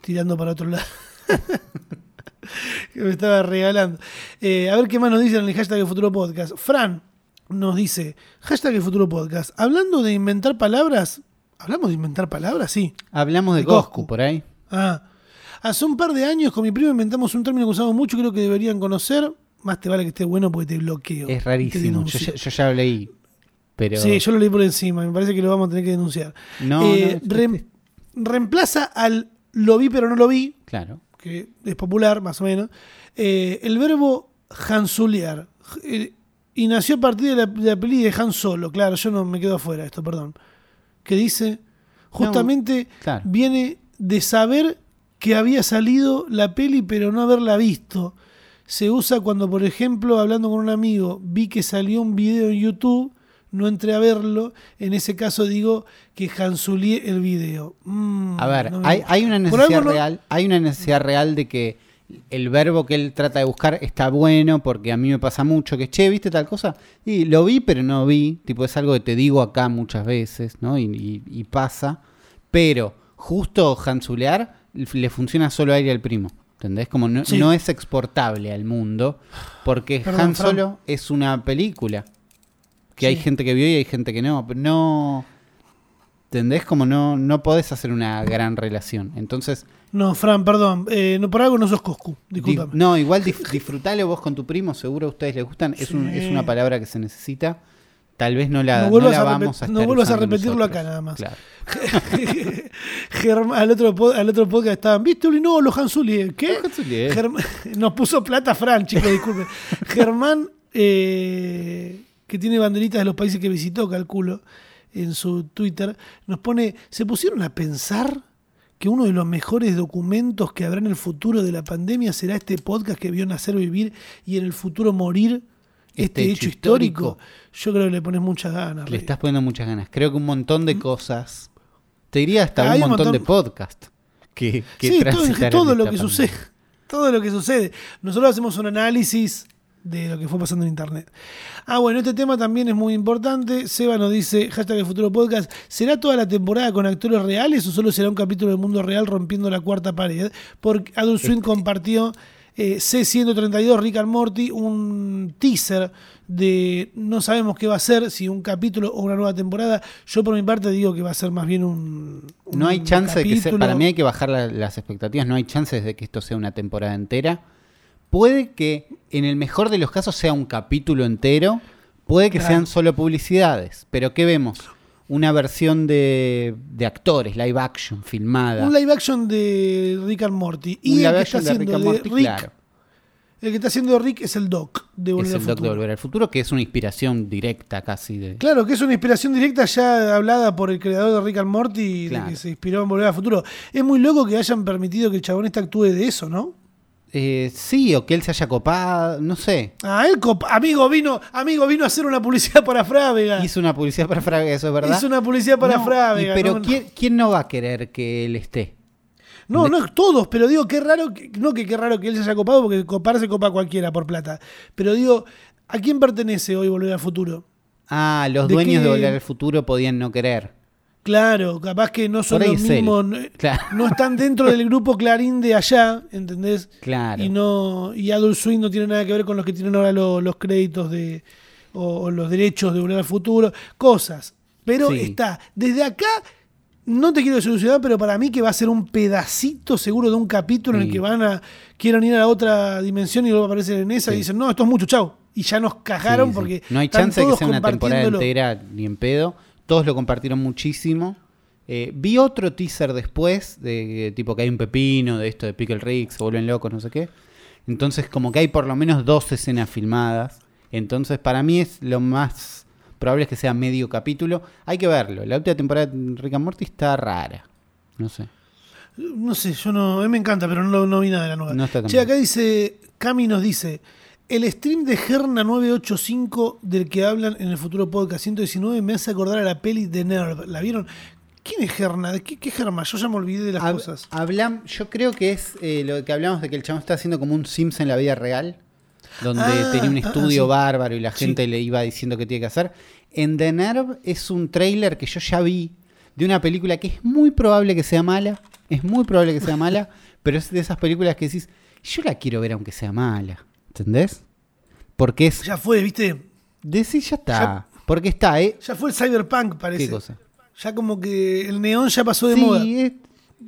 tirando para otro lado. *laughs* que me estaba regalando. Eh, a ver qué más nos dicen en el hashtag de Futuro Podcast. Fran nos dice, hashtag de Futuro Podcast. Hablando de inventar palabras. ¿Hablamos de inventar palabras? Sí. Hablamos de De Coscu. Coscu por ahí. Ah, hace un par de años con mi primo inventamos un término que usamos mucho, creo que deberían conocer. Más te vale que esté bueno porque te bloqueo. Es Te rarísimo. Yo, ya- yo ya lo leí. Pero Sí, yo lo leí por encima, me parece que lo vamos a tener que denunciar. No, Eh, no, rem- reemplaza al lo vi pero no lo vi, Claro. que es popular más o menos, eh, el verbo hansulear. Eh, y nació a partir de la, de la peli de Han Solo, claro, yo no me quedo afuera esto, perdón. Que dice, justamente claro. viene de saber que había salido la peli pero no haberla visto. Se usa cuando, por ejemplo, hablando con un amigo, vi que salió un video en YouTube, no entré a verlo, en ese caso digo que hansulié el video. Mm, A ver, no hay, hay una necesidad no- real, hay una necesidad real de que el verbo que él trata de buscar está bueno, porque a mí me pasa mucho que, che, ¿viste tal cosa? Y lo vi, pero no vi, tipo, es algo que te digo acá muchas veces, ¿no? Y, y- y pasa, pero justo hansulear le funciona solo a él y al primo, ¿entendés? Como no, Sí. no es exportable al mundo, porque Perdón, Han Fran. Solo es una película, que hay gente que vio y hay gente que no, pero no... ¿Entendés? Como no, no podés hacer una gran relación. Entonces, No, Fran, perdón, eh, no, por algo no sos Coscu, di- discúlpame. no, igual disfrutalo vos con tu primo, seguro a ustedes les gustan. Es, un- es una palabra que se necesita. Tal vez no la, No no vuelvas la a vamos a no vuelvas a repetirlo nosotros. acá nada más. Claro. *laughs* Germ- al, otro al otro podcast estaban, ¿viste? No, los Hansuli. ¿Qué? Los Hansulier. Germ- *laughs* Nos puso plata Fran, chicos, disculpen. *laughs* Germán, eh, que tiene banderitas de los países que visitó, calculo, en su Twitter, nos pone, ¿se pusieron a pensar que uno de los mejores documentos que habrá en el futuro de la pandemia será este podcast que vio nacer, vivir y en el futuro morir? Este, Este hecho hecho histórico. histórico. Yo creo que le pones muchas ganas. Le Rey. estás poniendo muchas ganas. Creo que un montón de cosas. Te diría hasta un un montón, montón- de podcast que, que sí, todo, lo que pandemia. sucede. Todo lo que sucede. Nosotros hacemos un análisis de lo que fue pasando en internet. Ah, bueno, este tema también es muy importante. Seba nos dice, hashtag el futuro podcast, ¿será toda la temporada con actores reales o solo será un capítulo del mundo real rompiendo la cuarta pared? Porque Adult Swim compartió eh, C132, Rick and Morty, un teaser de no sabemos qué va a ser, si un capítulo o una nueva temporada. Yo por mi parte digo que va a ser más bien un... un No hay chance de que sea, para mí hay que bajar la- las expectativas, no hay chances de que esto sea una temporada entera. Puede que en el mejor de los casos sea un capítulo entero, puede que Claro. sean solo publicidades, pero ¿qué vemos? Una versión de, de actores, live action, filmada. Un live action de Rick and Morty. Y Un el que está de Rick de claro. el que está haciendo Rick es el Doc de Volver Es al el Doc de. Volver al Futuro, que es una inspiración directa casi de... Claro, que es una inspiración directa ya hablada por el creador de Rick and Morty, Claro. de que se inspiró en Volver al Futuro. Es muy loco que hayan permitido que el chabón este actúe de eso, ¿no? Eh, sí, o que él se haya copado, no sé. Ah, él, cop- amigo, vino, amigo, vino a hacer una publicidad para Frávega. Hizo una publicidad para Fraga, eso es verdad. Hizo una publicidad para No, Frávega. y pero no, ¿quién, quién no va a querer que él esté? No, no es todos, pero digo, qué raro, que- no que qué raro que él se haya copado, porque coparse copa cualquiera por plata. Pero digo, ¿a quién pertenece hoy Volver al Futuro? Ah, los ¿De dueños qué? de Volver al Futuro podían no querer. Claro, capaz que no son los mismos, no, Claro. no están dentro del grupo Clarín de allá, ¿entendés? Claro. Y no y Adult Swim no tiene nada que ver con los que tienen ahora lo- los créditos de o, o los derechos de Volver al Futuro, cosas. Pero Sí. está, desde acá no te quiero solucionar, pero para mí que va a ser un pedacito seguro de un capítulo en el que van a quieran ir a la otra dimensión y luego aparecer en esa y dicen, "No, esto es mucho, chau." Y ya nos cagaron porque no hay chance de que sea una temporada entera ni en pedo. Todos lo compartieron muchísimo. Eh, vi otro teaser después, de tipo que hay un pepino, de esto de Pickle Rick, se vuelven locos, no sé qué. Entonces, como que hay por lo menos dos escenas filmadas. Entonces, para mí es lo más probable es que sea medio capítulo. Hay que verlo. La última temporada de Rick and Morty está rara. No sé. No sé, yo no. A mí me encanta, pero no, no vi nada de la nueva. No está tan che, acá dice. Cami nos dice. El stream de Gerna 985 del que hablan en el futuro podcast 119 me hace acordar a la peli de Nerv. ¿La vieron? ¿Quién es Gerna? ¿De qué, qué Germa? Yo ya me olvidé de las Hab- cosas. yo creo que es eh, lo que hablamos de que el chabón está haciendo como un Sims en la vida real, donde Ah, tenía un ah, estudio sí. bárbaro y la Sí. gente le iba diciendo qué tiene que hacer. En The Nerve es un trailer que yo ya vi de una película que es muy probable que sea mala, es muy probable que sea mala, *laughs* pero es de esas películas que decís, yo la quiero ver aunque sea mala, ¿entendés? Porque es... Ya fue, ¿viste? Decís, ya está. Ya- Porque está, ¿eh? Ya fue el cyberpunk, parece. ¿Qué cosa? Ya como que el neón ya pasó de sí, moda. es-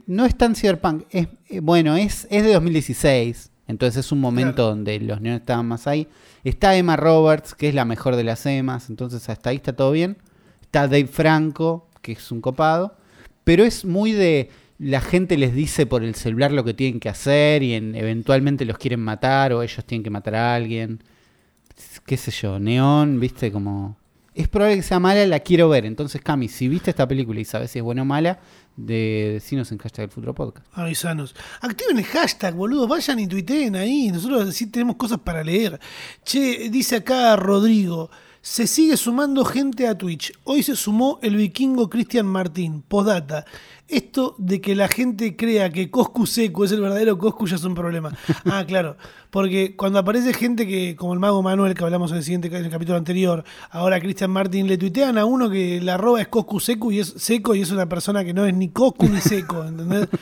no es tan cyberpunk. Es, eh, bueno, es, es de 2016. Entonces es un momento Claro. donde los neones estaban más ahí. Está Emma Roberts, que es la mejor de las Emmas. Entonces hasta ahí está todo bien. Está Dave Franco, que es un copado. Pero es muy de. La gente les dice por el celular lo que tienen que hacer y en- eventualmente los quieren matar o ellos tienen que matar a alguien. Qué sé yo, Neón, viste, como. Es probable que sea mala, la quiero ver. Entonces, Cami, si viste esta película y sabes si es buena o mala, de decinos en hashtag del futuro podcast. Avisanos. Activen el hashtag, boludo. Vayan y tuiteen ahí. Nosotros sí tenemos cosas para leer. Che, dice acá Rodrigo. Se sigue sumando gente a Twitch. Hoy se sumó el vikingo Cristian Martín. Postdata. Esto de que la gente crea que Coscu Seco es el verdadero Coscu ya es un problema. *laughs* Ah, claro. Porque cuando aparece gente que, como el mago Manuel que hablamos en el siguiente en el capítulo anterior, ahora Cristian Martín le tuitean a uno que la arroba es Coscu Seco y es seco y es una persona que no es ni Coscu ni seco, ¿entendés? *laughs*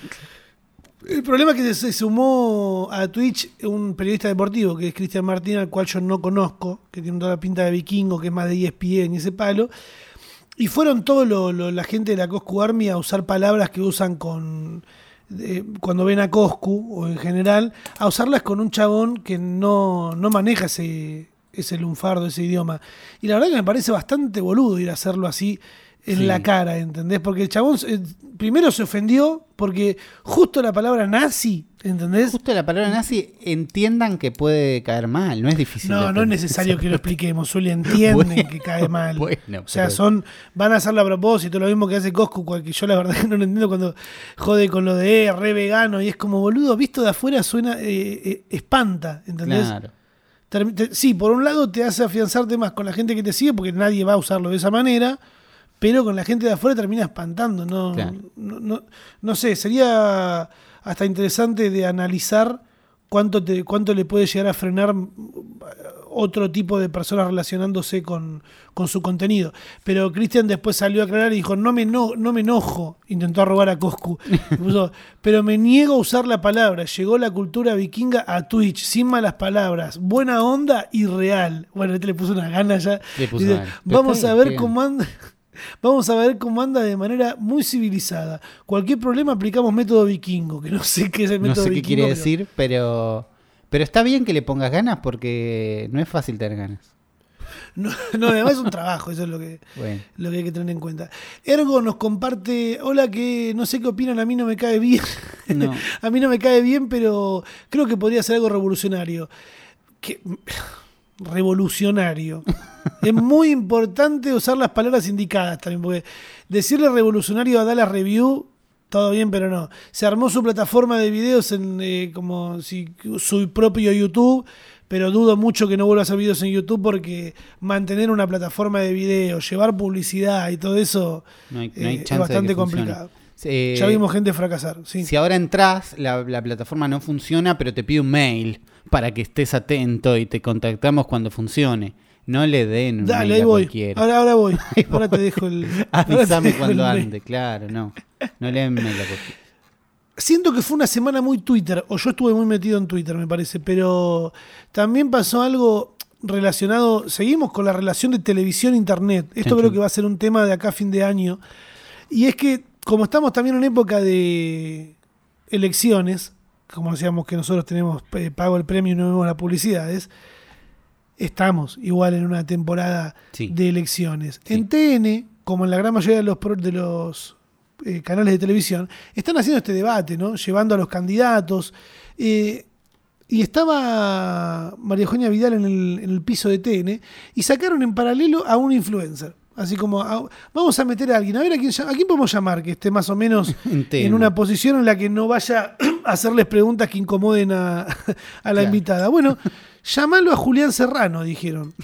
El problema es que se sumó a Twitch un periodista deportivo, que es Cristian Martín, al cual yo no conozco, que tiene toda la pinta de vikingo, que es más de ESPN y ese palo. Y fueron todos lo- la gente de la Coscu Army a usar palabras que usan con eh, cuando ven a Coscu, o en general, a usarlas con un chabón que no, no maneja ese, ese lunfardo, ese idioma. Y la verdad que me parece bastante boludo ir a hacerlo así en Sí. la cara, ¿entendés? Porque el chabón eh, primero se ofendió porque justo la palabra nazi, ¿entendés? Justo la palabra nazi, entiendan que puede caer mal, no es difícil. No, no es necesario que lo *laughs* expliquemos, Zuli entienden Bueno, que cae mal. bueno, o sea, pero- son van a hacerlo a propósito, lo mismo que hace Coscu, que yo la verdad que *laughs* no lo entiendo cuando jode con lo de eh, re vegano y es como boludo, visto de afuera suena eh, eh, espanta, ¿entendés? Claro. Te- sí, por un lado te hace afianzarte más con la gente que te sigue porque nadie va a usarlo de esa manera, pero con la gente de afuera termina espantando, no, Claro. no, no, no sé, sería hasta interesante de analizar cuánto, te, cuánto le puede llegar a frenar mm, otro tipo de personas relacionándose con, con su contenido. Pero Cristian después salió a aclarar y dijo, no me, no, no me enojo, intentó robar a Coscu, *laughs* pero me niego a usar la palabra, llegó la cultura vikinga a Twitch, sin malas palabras, buena onda y real. Bueno, este le puso una gana ya. Le puso Dice, Vamos a ver cómo anda. Vamos a ver cómo anda de manera muy civilizada. Cualquier problema aplicamos método vikingo, que no sé qué es el No método sé qué vikingo. quiere pero- decir, pero, pero está bien que le pongas ganas porque no es fácil tener ganas. No, no, además es un trabajo, eso es lo que, Bueno, lo que hay que tener en cuenta. Ergo nos comparte, hola que no sé qué opinan, a mí no me cae bien. no. *laughs* a mí no me cae bien, pero creo que podría ser algo revolucionario. Que, revolucionario. *laughs* es muy importante usar las palabras indicadas también, porque decirle revolucionario a Dallas Review, todo bien, pero no. Se armó su plataforma de videos en eh, como si su propio YouTube, pero dudo mucho que no vuelva a hacer videos en YouTube porque mantener una plataforma de videos, llevar publicidad y todo eso No hay, no hay eh, es bastante funcione. Eh, ya vimos gente fracasar. Sí. Si ahora entras, la, la plataforma no funciona, pero te pide un mail para que estés atento y te contactamos cuando funcione. No le den un Dale, mail ahí a voy. cualquiera. Ahora, ahora voy. *laughs* Ahora voy. te dejo el. *laughs* ahora Avísame cuando el ande, claro, no. No le den mail a cualquiera. Siento que fue una semana muy Twitter, o yo estuve muy metido en Twitter, me parece, pero también pasó algo relacionado. Seguimos con la relación de televisión-internet. Esto Chan, creo que va a ser un tema de acá a fin de año. Y es que, como estamos también en época de elecciones, como decíamos que nosotros tenemos eh, pago el premio y no vemos las publicidades, estamos igual en una temporada Sí. de elecciones. Sí. En TN, como en la gran mayoría de los, de los eh, canales de televisión, están haciendo este debate, ¿no? Llevando a los candidatos. eh, y estaba María Eugenia Vidal en el, en el piso de TN y sacaron en paralelo a un influencer. Así como, a- vamos a meter a alguien, a ver a quién, a quién podemos llamar que esté más o menos *laughs* En una posición en la que no vaya *clears throat* a hacerles preguntas que incomoden a, *laughs* a la Claro. invitada. Bueno, llamalo a Julián Serrano, dijeron.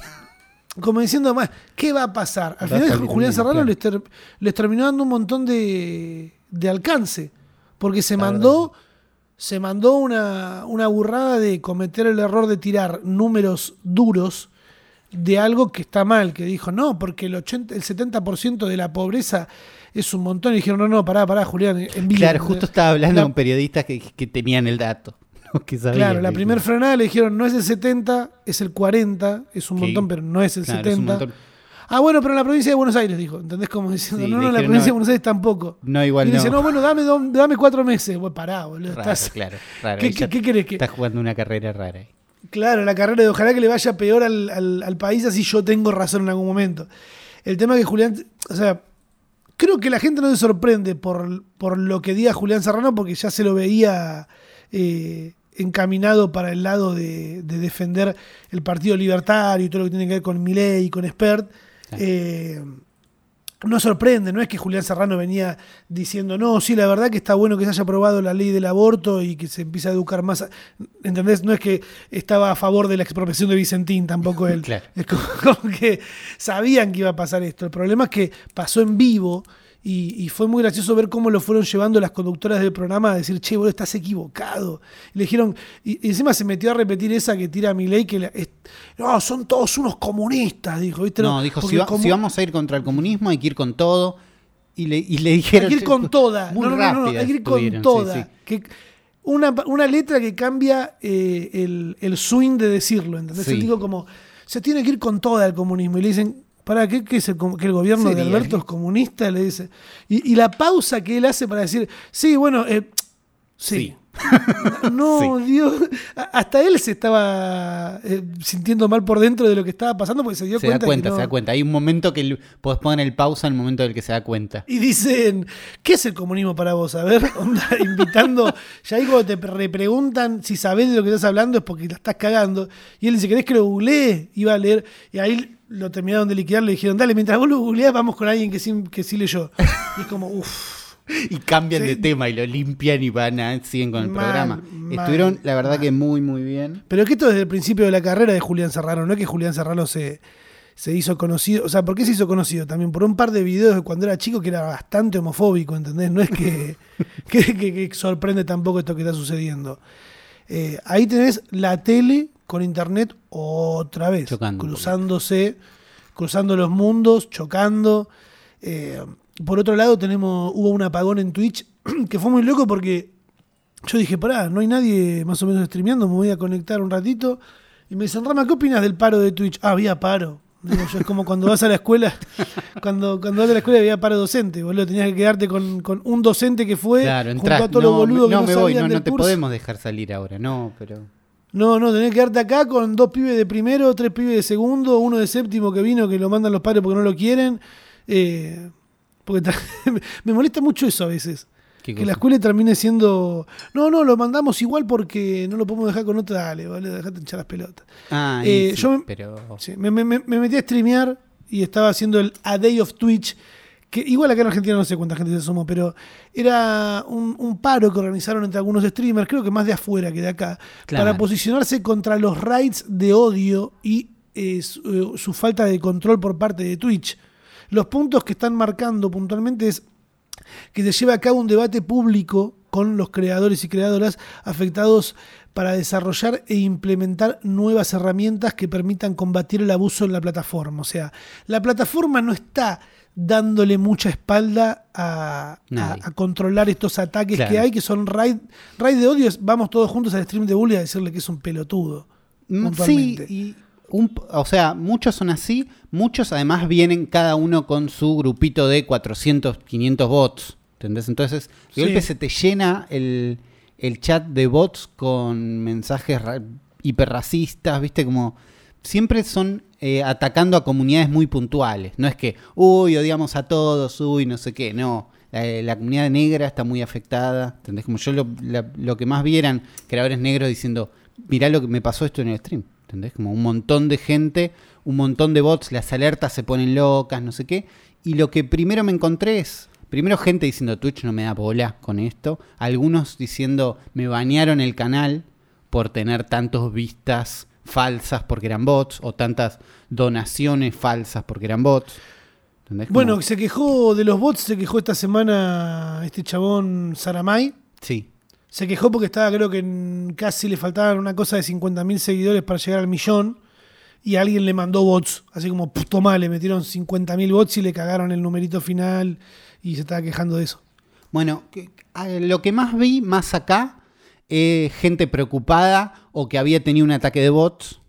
Como diciendo más, ¿qué va a pasar? Al Va final Julián bien, Serrano claro. les, ter- les terminó dando un montón de, de alcance. Porque se La mandó, se mandó una, una burrada de cometer el error de tirar números duros de algo que está mal, que dijo, no, porque el, 80, el 70% de la pobreza es un montón. Y dijeron, no, no, pará, pará, Julián, en. Claro, justo estaba hablando La- con periodistas que, que tenían el dato. *laughs* ¿no? Que sabían Claro, la primera frenada le dijeron, no es el 70, es el 40, es un montón, pero no es el Claro, es un 70. montón. Ah, bueno, pero en la provincia de Buenos Aires, dijo. ¿Entendés? Como diciendo, Sí, no, no, en la provincia de no. Buenos Aires tampoco. No, igual y no. dice, no, bueno, dame, dame cuatro meses. Bueno, pará, boludo. Raro, estás- claro, *laughs* raro. ¿Qué, qué- ya qué querés que.? Estás jugando una carrera rara ahí. Claro, la carrera de ojalá que le vaya peor al, al- al país, así yo tengo razón en algún momento. El tema que Julián, o sea, creo que la gente no se sorprende por, por lo que diga Julián Serrano, porque ya se lo veía eh, encaminado para el lado de, de defender el Partido Libertario y todo lo que tiene que ver con Milei y con Spert. Claro. Eh, no sorprende, no es que Julián Serrano venía diciendo, no, sí, la verdad que está bueno que se haya aprobado la ley del aborto y que se empiece a educar más. a-". ¿Entendés? No es que estaba a favor de la expropiación de Vicentín, tampoco él. Claro. Es como, *laughs* como que sabían que iba a pasar esto. El problema es que pasó en vivo y, y fue muy gracioso ver cómo lo fueron llevando las conductoras del programa a decir, che, boludo, estás equivocado. Y le dijeron, y, y encima se metió a repetir esa que tira mi ley, que la- es- no, son todos unos comunistas, dijo. ¿viste? No, dijo, si, va- como- si vamos a ir contra el comunismo hay que ir con todo. Y le, y le dijeron... hay que ir con toda. Muy no, no, no, no, hay que ir con estuvieron, sí, toda. sí. Que, una, una letra que cambia eh, el, el swing de decirlo, ¿entendés? Sí. Digo como, se tiene que ir con toda el comunismo. Y le dicen, ¿para qué, qué es el, que el gobierno de. Alberto es comunista? Le dice. Y, y la pausa que él hace para decir, sí, bueno, eh, sí. Sí. *laughs* No, Dios. Hasta él se estaba eh, sintiendo mal por dentro de lo que estaba pasando porque se dio Se da cuenta. que cuenta, no- se da cuenta. Hay un momento que podés poner el pausa en el momento del que se da cuenta. Y dicen, ¿qué es el comunismo para vos? A ver, onda, *laughs* invitando, ya ahí cuando te repreguntan si sabés de lo que estás hablando es porque la estás cagando. Y él dice, ¿querés que lo googleé? Iba a leer, y ahí lo terminaron de liquidar, le dijeron, dale, mientras vos lo googleás, vamos con alguien que sí, que sí leyó. Y es como, uff. *laughs* Y cambian Sí. de tema y lo limpian y van a, siguen con el Mal, programa. mal, Estuvieron, la verdad, mal. que muy, muy bien. Pero es que esto desde el principio de la carrera de Julián Serrano, no es que Julián Serrano se, se hizo conocido, o sea, ¿por qué se hizo conocido? También por un par de videos de cuando era chico que era bastante homofóbico, ¿entendés? No es que, *laughs* que, que- que sorprende tampoco esto que está sucediendo. Eh, ahí tenés la tele con internet otra vez, Chocando cruzándose, cruzando los mundos, chocando. Eh, por otro lado, tenemos, hubo un apagón en Twitch *clears throat* que fue muy loco porque yo dije, pará, no hay nadie más o menos streameando, me voy a conectar un ratito. Y me dicen, Rama, ¿qué opinas del paro de Twitch? Ah, había paro. Digo yo, es como cuando vas a la escuela, *laughs* cuando, cuando vas a la escuela había paro docente, boludo. Tenías que quedarte con, con un docente que fue Claro, junto entras. a todos los No, boludos me- no que me no voy, sabían no, no te curso. podemos dejar salir ahora, no, pero. No, no, tenés que quedarte acá con dos pibes de primero, tres pibes de segundo, uno de séptimo que vino, que lo mandan los padres porque no lo quieren. Eh, porque *laughs* me molesta mucho eso a veces. ¿qué Que la escuela termine siendo. No, no, lo mandamos igual porque no lo podemos dejar con otra. Dale, vale, dejate hinchar las pelotas. Ah, Eh, sí, yo me- pero. Sí, me, me- me- me metí a streamear y estaba haciendo el A Day of Twitch. Que igual acá en Argentina no sé cuánta gente se sumó, pero era un, un paro que organizaron entre algunos streamers, creo que más de afuera que de acá, Claro. para posicionarse contra los raids de odio y eh, su, eh, su falta de control por parte de Twitch. Los puntos que están marcando puntualmente es que se lleve a cabo un debate público con los creadores y creadoras afectados para desarrollar e implementar nuevas herramientas que permitan combatir el abuso en la plataforma. O sea, la plataforma no está dándole mucha espalda a, a- Nadie. a controlar estos ataques Claro. que hay, que son raid, raid de odios. Vamos todos juntos al stream de Bully a decirle que es un pelotudo. Mm, Sí, y un- o sea, muchos son así, muchos además vienen cada uno con su grupito de 400, 500 bots, ¿entendés? Entonces, de Sí. golpe se te llena el, el chat de bots con mensajes ra- hiperracistas, ¿viste? Como siempre son eh, atacando a comunidades muy puntuales, no es que, uy, odiamos a todos, uy, no sé qué, no. La, la comunidad negra está muy afectada, ¿entendés? Como yo lo, la- lo que más vi eran creadores negros diciendo, mirá lo que me pasó esto en el stream. ¿Entendés? Como un montón de gente, un montón de bots, las alertas se ponen locas, no sé qué. Y lo que primero me encontré es, primero gente diciendo Twitch no me da bola con esto. Algunos diciendo me banearon el canal por tener tantas vistas falsas porque eran bots o tantas donaciones falsas porque eran bots. ¿Entendés? Bueno, se quejó de los bots, se quejó esta semana este chabón Saramay. sí. Se quejó porque estaba, creo que casi le faltaban una cosa de 50.000 seguidores para llegar al millón. Y alguien le mandó bots. Así como, "Puf, toma, le metieron 50.000 bots y le cagaron el numerito final. Y se estaba quejando de eso. Bueno, lo que más vi más acá es gente preocupada o que había tenido un ataque de bots,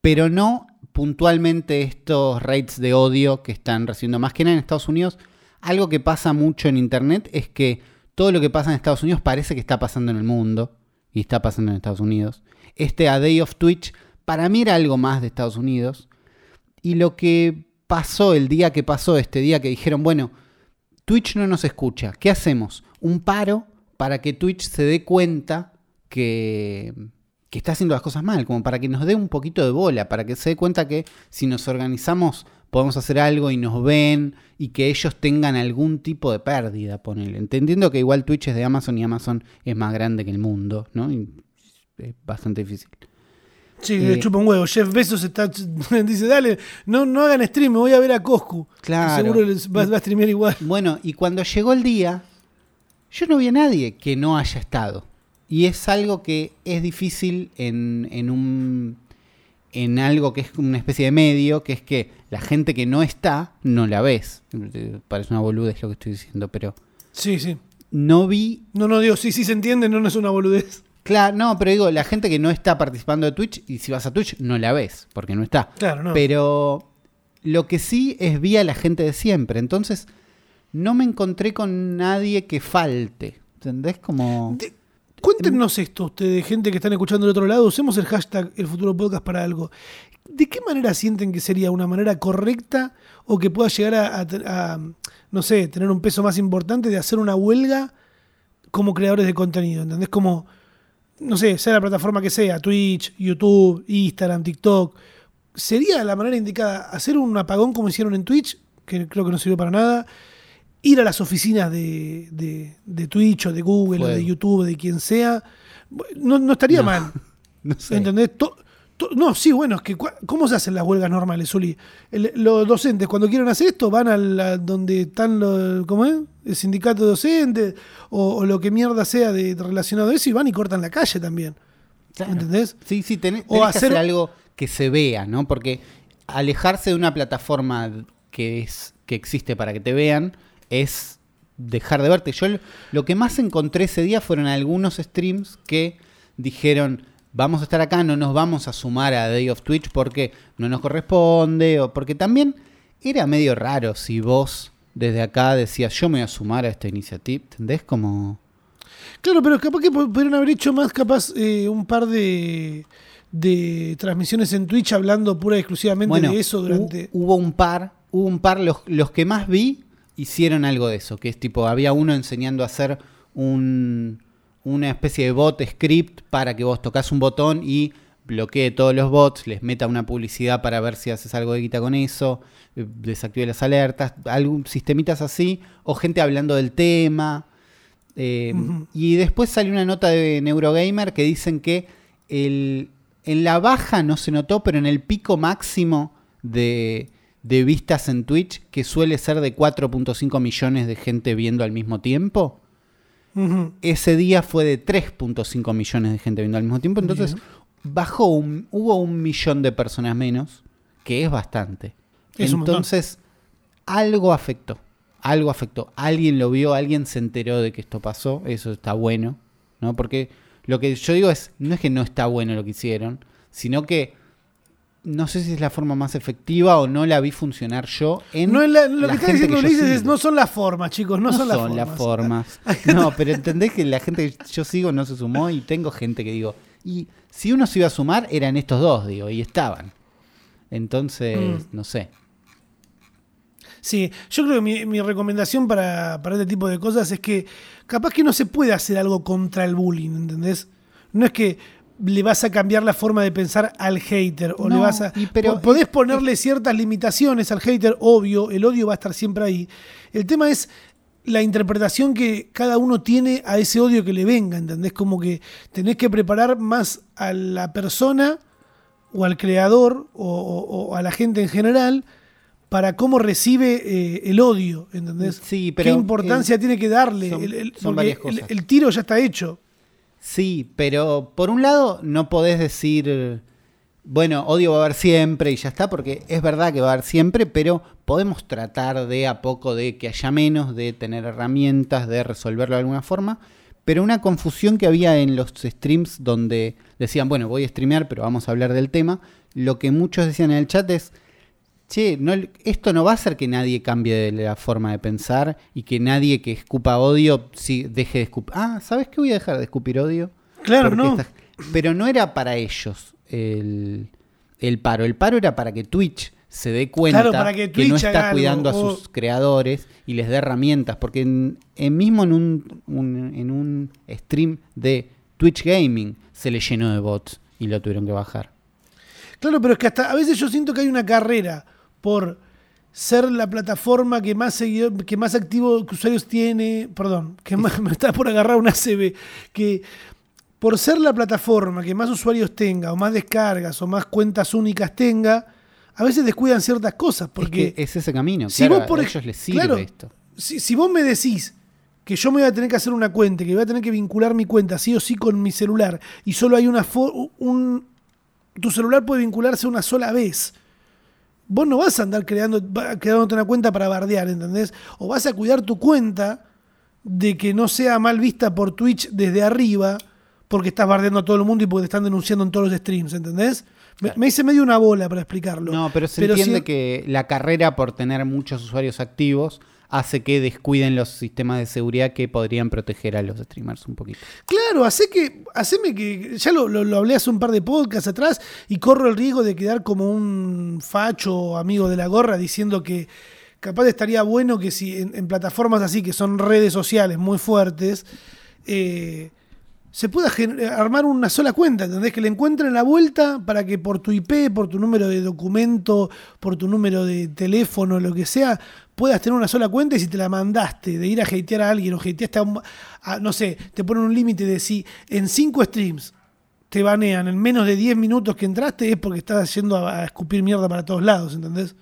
pero no puntualmente estos rates de odio que están recibiendo. Más que nada en Estados Unidos, algo que pasa mucho en Internet es que todo lo que pasa en Estados Unidos parece que está pasando en el mundo y está pasando en Estados Unidos. Este A Day of Twitch para mí era algo más de Estados Unidos. Y lo que pasó el día que pasó, este día que dijeron, bueno, Twitch no nos escucha. ¿Qué hacemos? Un paro para que Twitch se dé cuenta que, que está haciendo las cosas mal, como para que nos dé un poquito de bola, para que se dé cuenta que si nos organizamos podemos hacer algo y nos ven y que ellos tengan algún tipo de pérdida, ponele. Entendiendo que igual Twitch es de Amazon y Amazon es más grande que el mundo, ¿no? Y es bastante difícil. Sí, Eh, le chupa un huevo. Jeff Bezos está, *laughs* dice, dale, no, no hagan stream, me voy a ver a Coscu. Claro. Seguro les va, va a streamear igual. Bueno, y cuando llegó el día, yo no vi a nadie que no haya estado. Y es algo que es difícil en, en un en algo que es una especie de medio, que es que la gente que no está, no la ves. Parece una boludez lo que estoy diciendo, pero Sí, sí. no vi No, no, digo, sí, sí se entiende, no, no es una boludez. Claro, no, pero digo, la gente que no está participando de Twitch, y si vas a Twitch, no la ves, porque no está. Claro, no. Pero lo que sí es vi a la gente de siempre. Entonces, no me encontré con nadie que falte. ¿Entendés? Como. De- Cuéntenos esto ustedes, gente que están escuchando del otro lado, usemos el hashtag El Futuro Podcast para algo. ¿De qué manera sienten que sería una manera correcta o que pueda llegar a, a- no sé, tener un peso más importante de hacer una huelga como creadores de contenido? ¿Entendés? Como, no sé, sea la plataforma que sea, Twitch, YouTube, Instagram, TikTok. ¿Sería la manera indicada hacer un apagón como hicieron en Twitch, que creo que no sirvió para nada? Ir a las oficinas de, de- de Twitch o de Google o de. YouTube, de quien sea, no, no estaría No. mal. *laughs* No sé. ¿Entendés? To- to- no, sí, bueno, es que ¿cómo se hacen las huelgas normales, Zuli? El- los docentes, cuando quieren hacer esto, van a la- donde están los, ¿cómo es? El sindicato de docentes o, o lo que mierda sea de, relacionado a eso y van y cortan la calle también. Claro. ¿Entendés? Sí, sí, tenés, O que hacer- hacer algo que se vea, ¿no? Porque alejarse de una plataforma que es que existe para que te vean es dejar de verte. Yo lo- que más encontré ese día fueron algunos streams que dijeron vamos a estar acá, no nos vamos a sumar a Day of Twitch porque no nos corresponde o porque también era medio raro si vos desde acá decías yo me voy a sumar a esta iniciativa, ¿entendés? Como Claro, pero capaz que pudieron haber hecho más capaz eh, un par de, de transmisiones en Twitch hablando pura y exclusivamente Bueno, de eso durante. hu- hubo un par, hubo un par, los, los que más vi hicieron algo de eso, que es tipo, había uno enseñando a hacer un, una especie de bot script para que vos tocas un botón y bloquee todos los bots, les meta una publicidad para ver si haces algo de guita con eso, eh, desactive las alertas, algún sistemitas así, o gente hablando del tema. Eh. Y después salió una nota de Neurogamer que dicen que el, en la baja no se notó, pero en el pico máximo de, de vistas en Twitch, que suele ser de 4.5 millones de gente viendo al mismo tiempo, ese día fue de 3.5 millones de gente viendo al mismo tiempo. Entonces Bien. bajó, un, hubo un millón de personas menos, que es bastante. Es. Entonces, algo afectó. Algo afectó. Alguien lo vio, alguien se enteró de que esto pasó. Eso está bueno. ¿no? Porque lo que yo digo es, no es que no está bueno lo que hicieron, sino que no sé si es la forma más efectiva o no la vi funcionar yo en No la- lo la que está diciendo yo Ulises es no son las formas, chicos, no, son, las formas. las formas. No, *laughs* pero entendés que la gente que yo sigo no se sumó y tengo gente que digo, y si uno se iba a sumar eran estos dos, digo, y estaban. Entonces, Mm. no sé. Sí, yo creo que mi, mi recomendación para, para este tipo de cosas es que capaz que no se puede hacer algo contra el bullying, ¿entendés? No es que le vas a cambiar la forma de pensar al hater o le vas a... y pero- po- podés ponerle ciertas limitaciones al hater, obvio, el odio va a estar siempre ahí. El tema es la interpretación que cada uno tiene a ese odio que le venga, ¿entendés? Como que tenés que preparar más a la persona o al creador o, o- o a la gente en general para cómo recibe eh, el odio, ¿entendés? Sí, pero, ¿Qué importancia eh, tiene que darle? son- El- el- son porque varias el- cosas. el tiro ya está hecho. Sí, pero por un lado no podés decir, bueno, odio va a haber siempre y ya está, porque es verdad que va a haber siempre, pero podemos tratar de a poco de que haya menos, de tener herramientas, de resolverlo de alguna forma. Pero una confusión que había en los streams donde decían, bueno, voy a streamear, pero vamos a hablar del tema, lo que muchos decían en el chat es, che, no, esto no va a hacer que nadie cambie de la forma de pensar y que nadie que escupa odio sí, deje de escupir. Ah, ¿sabes qué voy a dejar de escupir odio? Claro, Porque no. esta- Pero no era para ellos el, el paro. El paro era para que Twitch se dé cuenta Claro, para que no Twitch está cuidando algo, a sus creadores y les dé herramientas. Porque en, en mismo en un, un- en un stream de Twitch Gaming se le llenó de bots y lo tuvieron que bajar. Claro, pero es que hasta a veces yo siento que hay una carrera por ser la plataforma que más seguidor, que más activos usuarios tiene, perdón, que más *laughs* me está por agarrar una CB, que por ser la plataforma que más usuarios tenga, o más descargas, o más cuentas únicas tenga, a veces descuidan ciertas cosas, porque es, que es ese camino. si claro, vos por a ellos les sirve claro, esto. si, si vos me decís que yo me voy a tener que hacer una cuenta, que voy a tener que vincular mi cuenta sí o sí con mi celular, y solo hay una un tu celular puede vincularse una sola vez. Vos no vas a andar creando, creándote una cuenta para bardear, ¿entendés? O vas a cuidar tu cuenta de que no sea mal vista por Twitch desde arriba, porque estás bardeando a todo el mundo y porque te están denunciando en todos los streams, ¿entendés? Me, me hice medio una bola para explicarlo. No, pero se entiende que la carrera por tener muchos usuarios activos hace que descuiden los sistemas de seguridad que podrían proteger a los streamers un poquito. Claro, hace que, haceme que, ya lo, lo- hablé hace un par de podcasts atrás y corro el riesgo de quedar como un facho amigo de la gorra diciendo que capaz estaría bueno que si en, en plataformas así que son redes sociales muy fuertes, eh, se pueda armar una sola cuenta, ¿entendés? Que le encuentren la vuelta para que por tu IP, por tu número de documento, por tu número de teléfono, lo que sea, puedas tener una sola cuenta y si te la mandaste de ir a hatear a alguien o hateaste a, un- a- no sé, te ponen un límite de si en cinco streams te banean en menos de 10 minutos que entraste, es porque estás yendo a, a escupir mierda para todos lados, ¿entendés?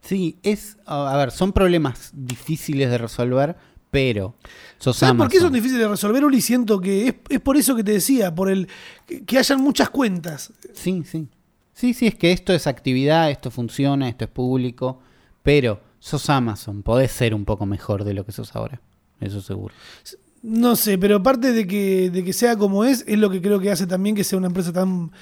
Sí, es, a ver, son problemas difíciles de resolver, pero sos ¿Sabes por qué son difíciles de resolver, Uli? Siento que es, es por eso que te decía, por el que, que hayan muchas cuentas. Sí, sí. Sí, sí, es que esto es actividad, esto funciona, esto es público, pero sos Amazon, podés ser un poco mejor de lo que sos ahora. Eso seguro. No sé, pero aparte de que, de que sea como es, es lo que creo que hace también que sea una empresa tan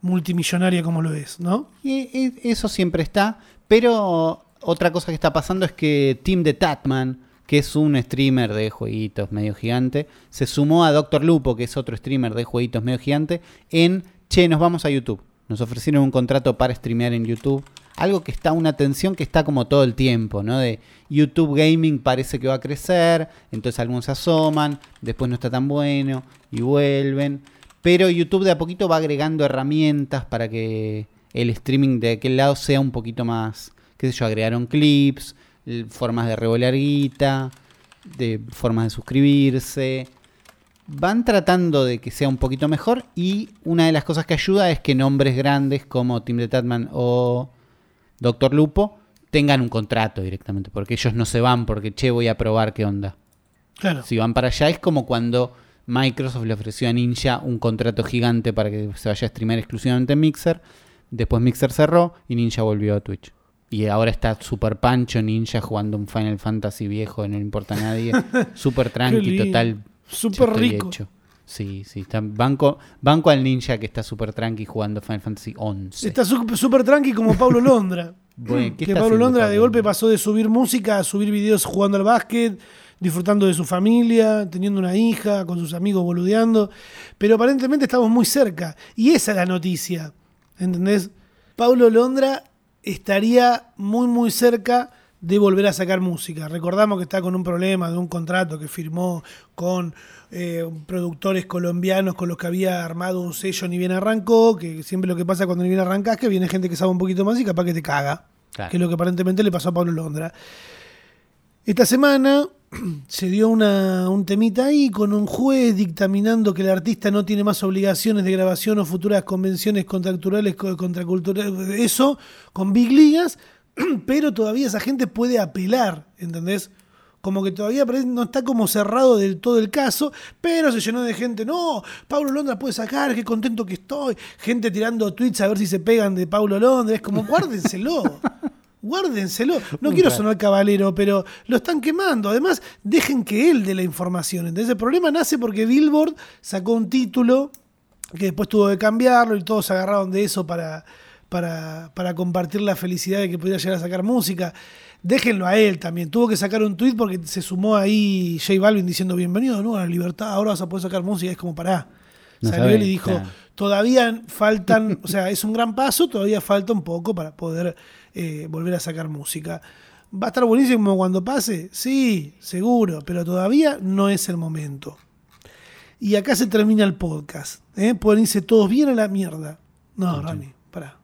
multimillonaria como lo es, ¿no? Y eso siempre está, pero otra cosa que está pasando es que Tim de Tatman, que es un streamer de jueguitos medio gigante, se sumó a Doctor Lupo, que es otro streamer de jueguitos medio gigante, en, che, nos vamos a YouTube. Nos ofrecieron un contrato para streamear en YouTube. Algo que está, una tensión que está como todo el tiempo, ¿no? De YouTube Gaming parece que va a crecer, entonces algunos se asoman, después no está tan bueno y vuelven. Pero YouTube de a poquito va agregando herramientas para que el streaming de aquel lado sea un poquito más, qué sé yo, agregaron clips, formas de revolear guita, de formas de suscribirse. Van tratando de que sea un poquito mejor y una de las cosas que ayuda es que nombres grandes como Tim de Tatman o Doctor Lupo tengan un contrato directamente, porque ellos no se van porque, che, voy a probar qué onda. Claro. Si van para allá es como cuando Microsoft le ofreció a Ninja un contrato gigante para que se vaya a streamear exclusivamente en Mixer. Después Mixer cerró y Ninja volvió a Twitch. Y ahora está super pancho Ninja jugando un Final Fantasy viejo, no le importa a nadie. *laughs* Super tranqui, total. Estoy rico. hecho. Sí, sí, está banco, banco al Ninja que está super tranqui jugando Final Fantasy 11. Está súper tranqui como Pablo Londra. *laughs* Bueno, ¿qué que Pablo Londra de golpe pasó de subir música a subir videos jugando al básquet, disfrutando de su familia, teniendo una hija, con sus amigos boludeando. Pero aparentemente estamos muy cerca. Y esa es la noticia. ¿Entendés? Pablo Londra estaría muy, muy cerca de volver a sacar música. Recordamos que está con un problema de un contrato que firmó con eh, productores colombianos con los que había armado un sello ni bien arrancó, que siempre lo que pasa cuando ni bien arrancas es que viene gente que sabe un poquito más y capaz que te caga. Claro. Que es lo que aparentemente le pasó a Pablo Londra. Esta semana *clears throat* se dio una- un temita ahí con un juez dictaminando que el artista no tiene más obligaciones de grabación o futuras convenciones contractuales, co- contraculturales, eso, con big ligas, *clears throat* pero todavía esa gente puede apelar, ¿entendés? Como que todavía no está como cerrado del todo el caso, pero se llenó de gente. No, Pablo Londra puede sacar, qué contento que estoy. Gente tirando tweets a ver si se pegan de Pablo Londra. Es como, *laughs* guárdenselo. Guárdenselo. *laughs* No quiero sonar cabalero, pero lo están quemando. Además, dejen que él dé la información. Entonces, el problema nace porque Billboard sacó un título que después tuvo que cambiarlo y todos se agarraron de eso para, para, para compartir la felicidad de que pudiera llegar a sacar música. Déjenlo a él también. Tuvo que sacar un tweet porque se sumó ahí J Balvin diciendo bienvenido nuevo a la libertad, ahora vas a poder sacar música. Es como pará. No Salió sabe, él y dijo, claro. todavía faltan, *laughs* o sea, es un gran paso, todavía falta un poco para poder eh, volver a sacar música. ¿Va a estar buenísimo cuando pase? Sí, seguro, pero todavía no es el momento. Y acá se termina el podcast. ¿eh? Pueden irse todos bien a la mierda. No, Rami, pará.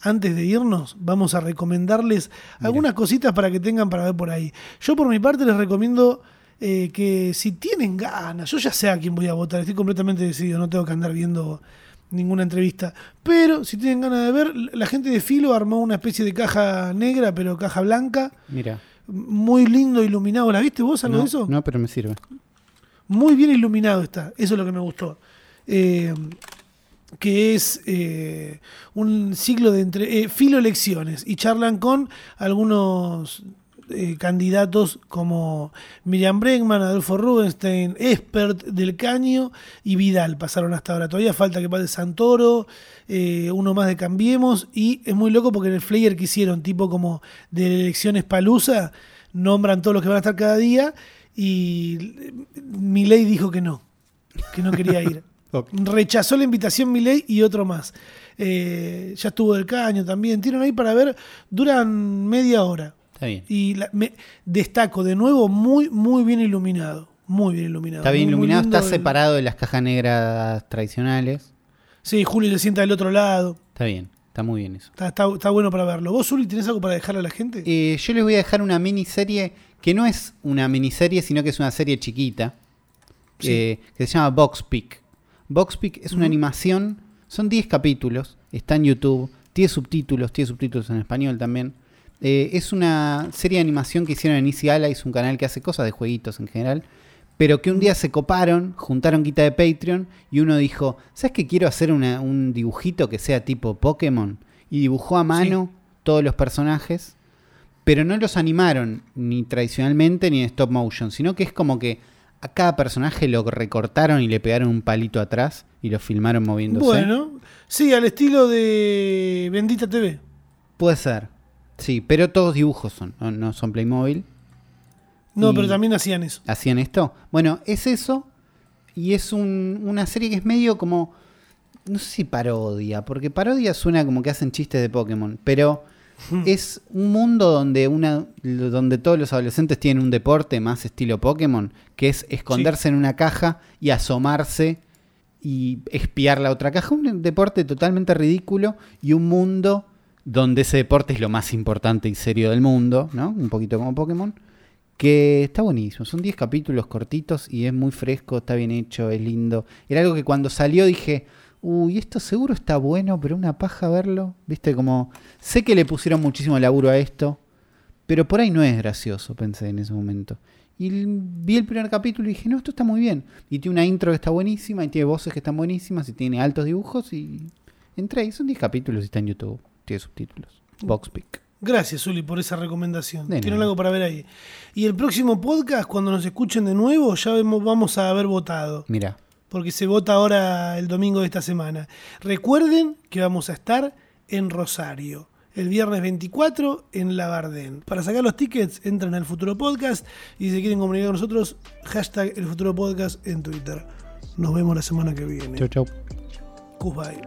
Antes de irnos, vamos a recomendarles algunas cositas para que tengan para ver por ahí. Yo por mi parte les recomiendo eh, que si tienen ganas, yo ya sé a quién voy a votar, estoy completamente decidido, no tengo que andar viendo ninguna entrevista. Pero si tienen ganas de ver, la gente de Filo armó una especie de caja negra, pero caja blanca, Mira. muy lindo, iluminado. ¿La viste vos algo No, de eso? no, pero me sirve. Muy bien iluminado está, eso es lo que me gustó. Eh, que es eh, un ciclo de entre, eh, filo elecciones y charlan con algunos eh, candidatos como Miriam Bregman, Adolfo Rubenstein, Expert del Caño y Vidal pasaron hasta ahora. Todavía falta que pase Santoro, eh, uno más de Cambiemos y es muy loco porque en el flyer que hicieron, tipo como de elecciones palusa, nombran todos los que van a estar cada día y Milei dijo que no, que no quería ir. *laughs* Rechazó la invitación Milei y otro más. Eh, ya estuvo del caño también. Tienen ahí para ver, duran media hora. Está bien. Y la- me destaco de nuevo, muy, muy bien iluminado. Muy bien iluminado. Está bien Muy, iluminado, está el- separado de las cajas negras tradicionales. Sí, Julio se sienta del otro lado. Está bien, está muy bien eso. Está, está- está bueno para verlo. ¿Vos, Uli, tenés algo para dejarle a la gente? Eh, yo les voy a dejar una miniserie que no es una miniserie, sino que es una serie chiquita Sí. eh, que se llama Box Peak. Box Peak es una animación, son 10 capítulos, está en YouTube, tiene subtítulos, tiene subtítulos en español también, Eh, es una serie de animación que hicieron en Easy Allies, un canal que hace cosas de jueguitos en general. Pero que un día se coparon, juntaron guita de Patreon y uno dijo, ¿sabes que quiero hacer una- un dibujito que sea tipo Pokémon? Y dibujó a mano todos los personajes, pero no los animaron ni tradicionalmente ni en stop motion, sino que es como que a cada personaje lo recortaron y le pegaron un palito atrás y lo filmaron moviéndose. Bueno, sí, al estilo de Bendita TV. Puede ser. Sí, pero todos dibujos son, no, no son Playmobil. No, Y- pero también hacían eso. hacían esto. Bueno, es eso. Y es un- una serie que es medio como. No sé si parodia, porque parodia suena como que hacen chistes de Pokémon. Pero es un mundo donde, una, donde todos los adolescentes tienen un deporte más estilo Pokémon, que es esconderse en una caja y asomarse y espiar la otra caja. Un deporte totalmente ridículo y un mundo donde ese deporte es lo más importante y serio del mundo, ¿no? Un poquito como Pokémon. Que está buenísimo, son 10 capítulos cortitos y es muy fresco, está bien hecho, es lindo. Era algo que cuando salió dije, uy, esto seguro está bueno, pero una paja verlo. Viste, como, sé que le pusieron muchísimo laburo a esto, pero por ahí no es gracioso, pensé en ese momento. Y vi el primer capítulo y dije, no, esto está muy bien. Y tiene una intro que está buenísima, y tiene voces que están buenísimas, y tiene altos dibujos, y entré, y son 10 capítulos y está en YouTube, tiene subtítulos. Boxpick. Gracias, Uli, por esa recomendación. Tienen algo para ver ahí. Y el próximo podcast, cuando nos escuchen de nuevo, ya vemos, vamos a haber votado. Mira, Porque se vota ahora el domingo de esta semana. Recuerden que vamos a estar en Rosario. El viernes 24 en La Bardén. Para sacar los tickets, entran al Futuro Podcast. Y si se quieren comunicar con nosotros, hashtag el Futuro Podcast en Twitter. Nos vemos la semana que viene. chau chau. Goodbye.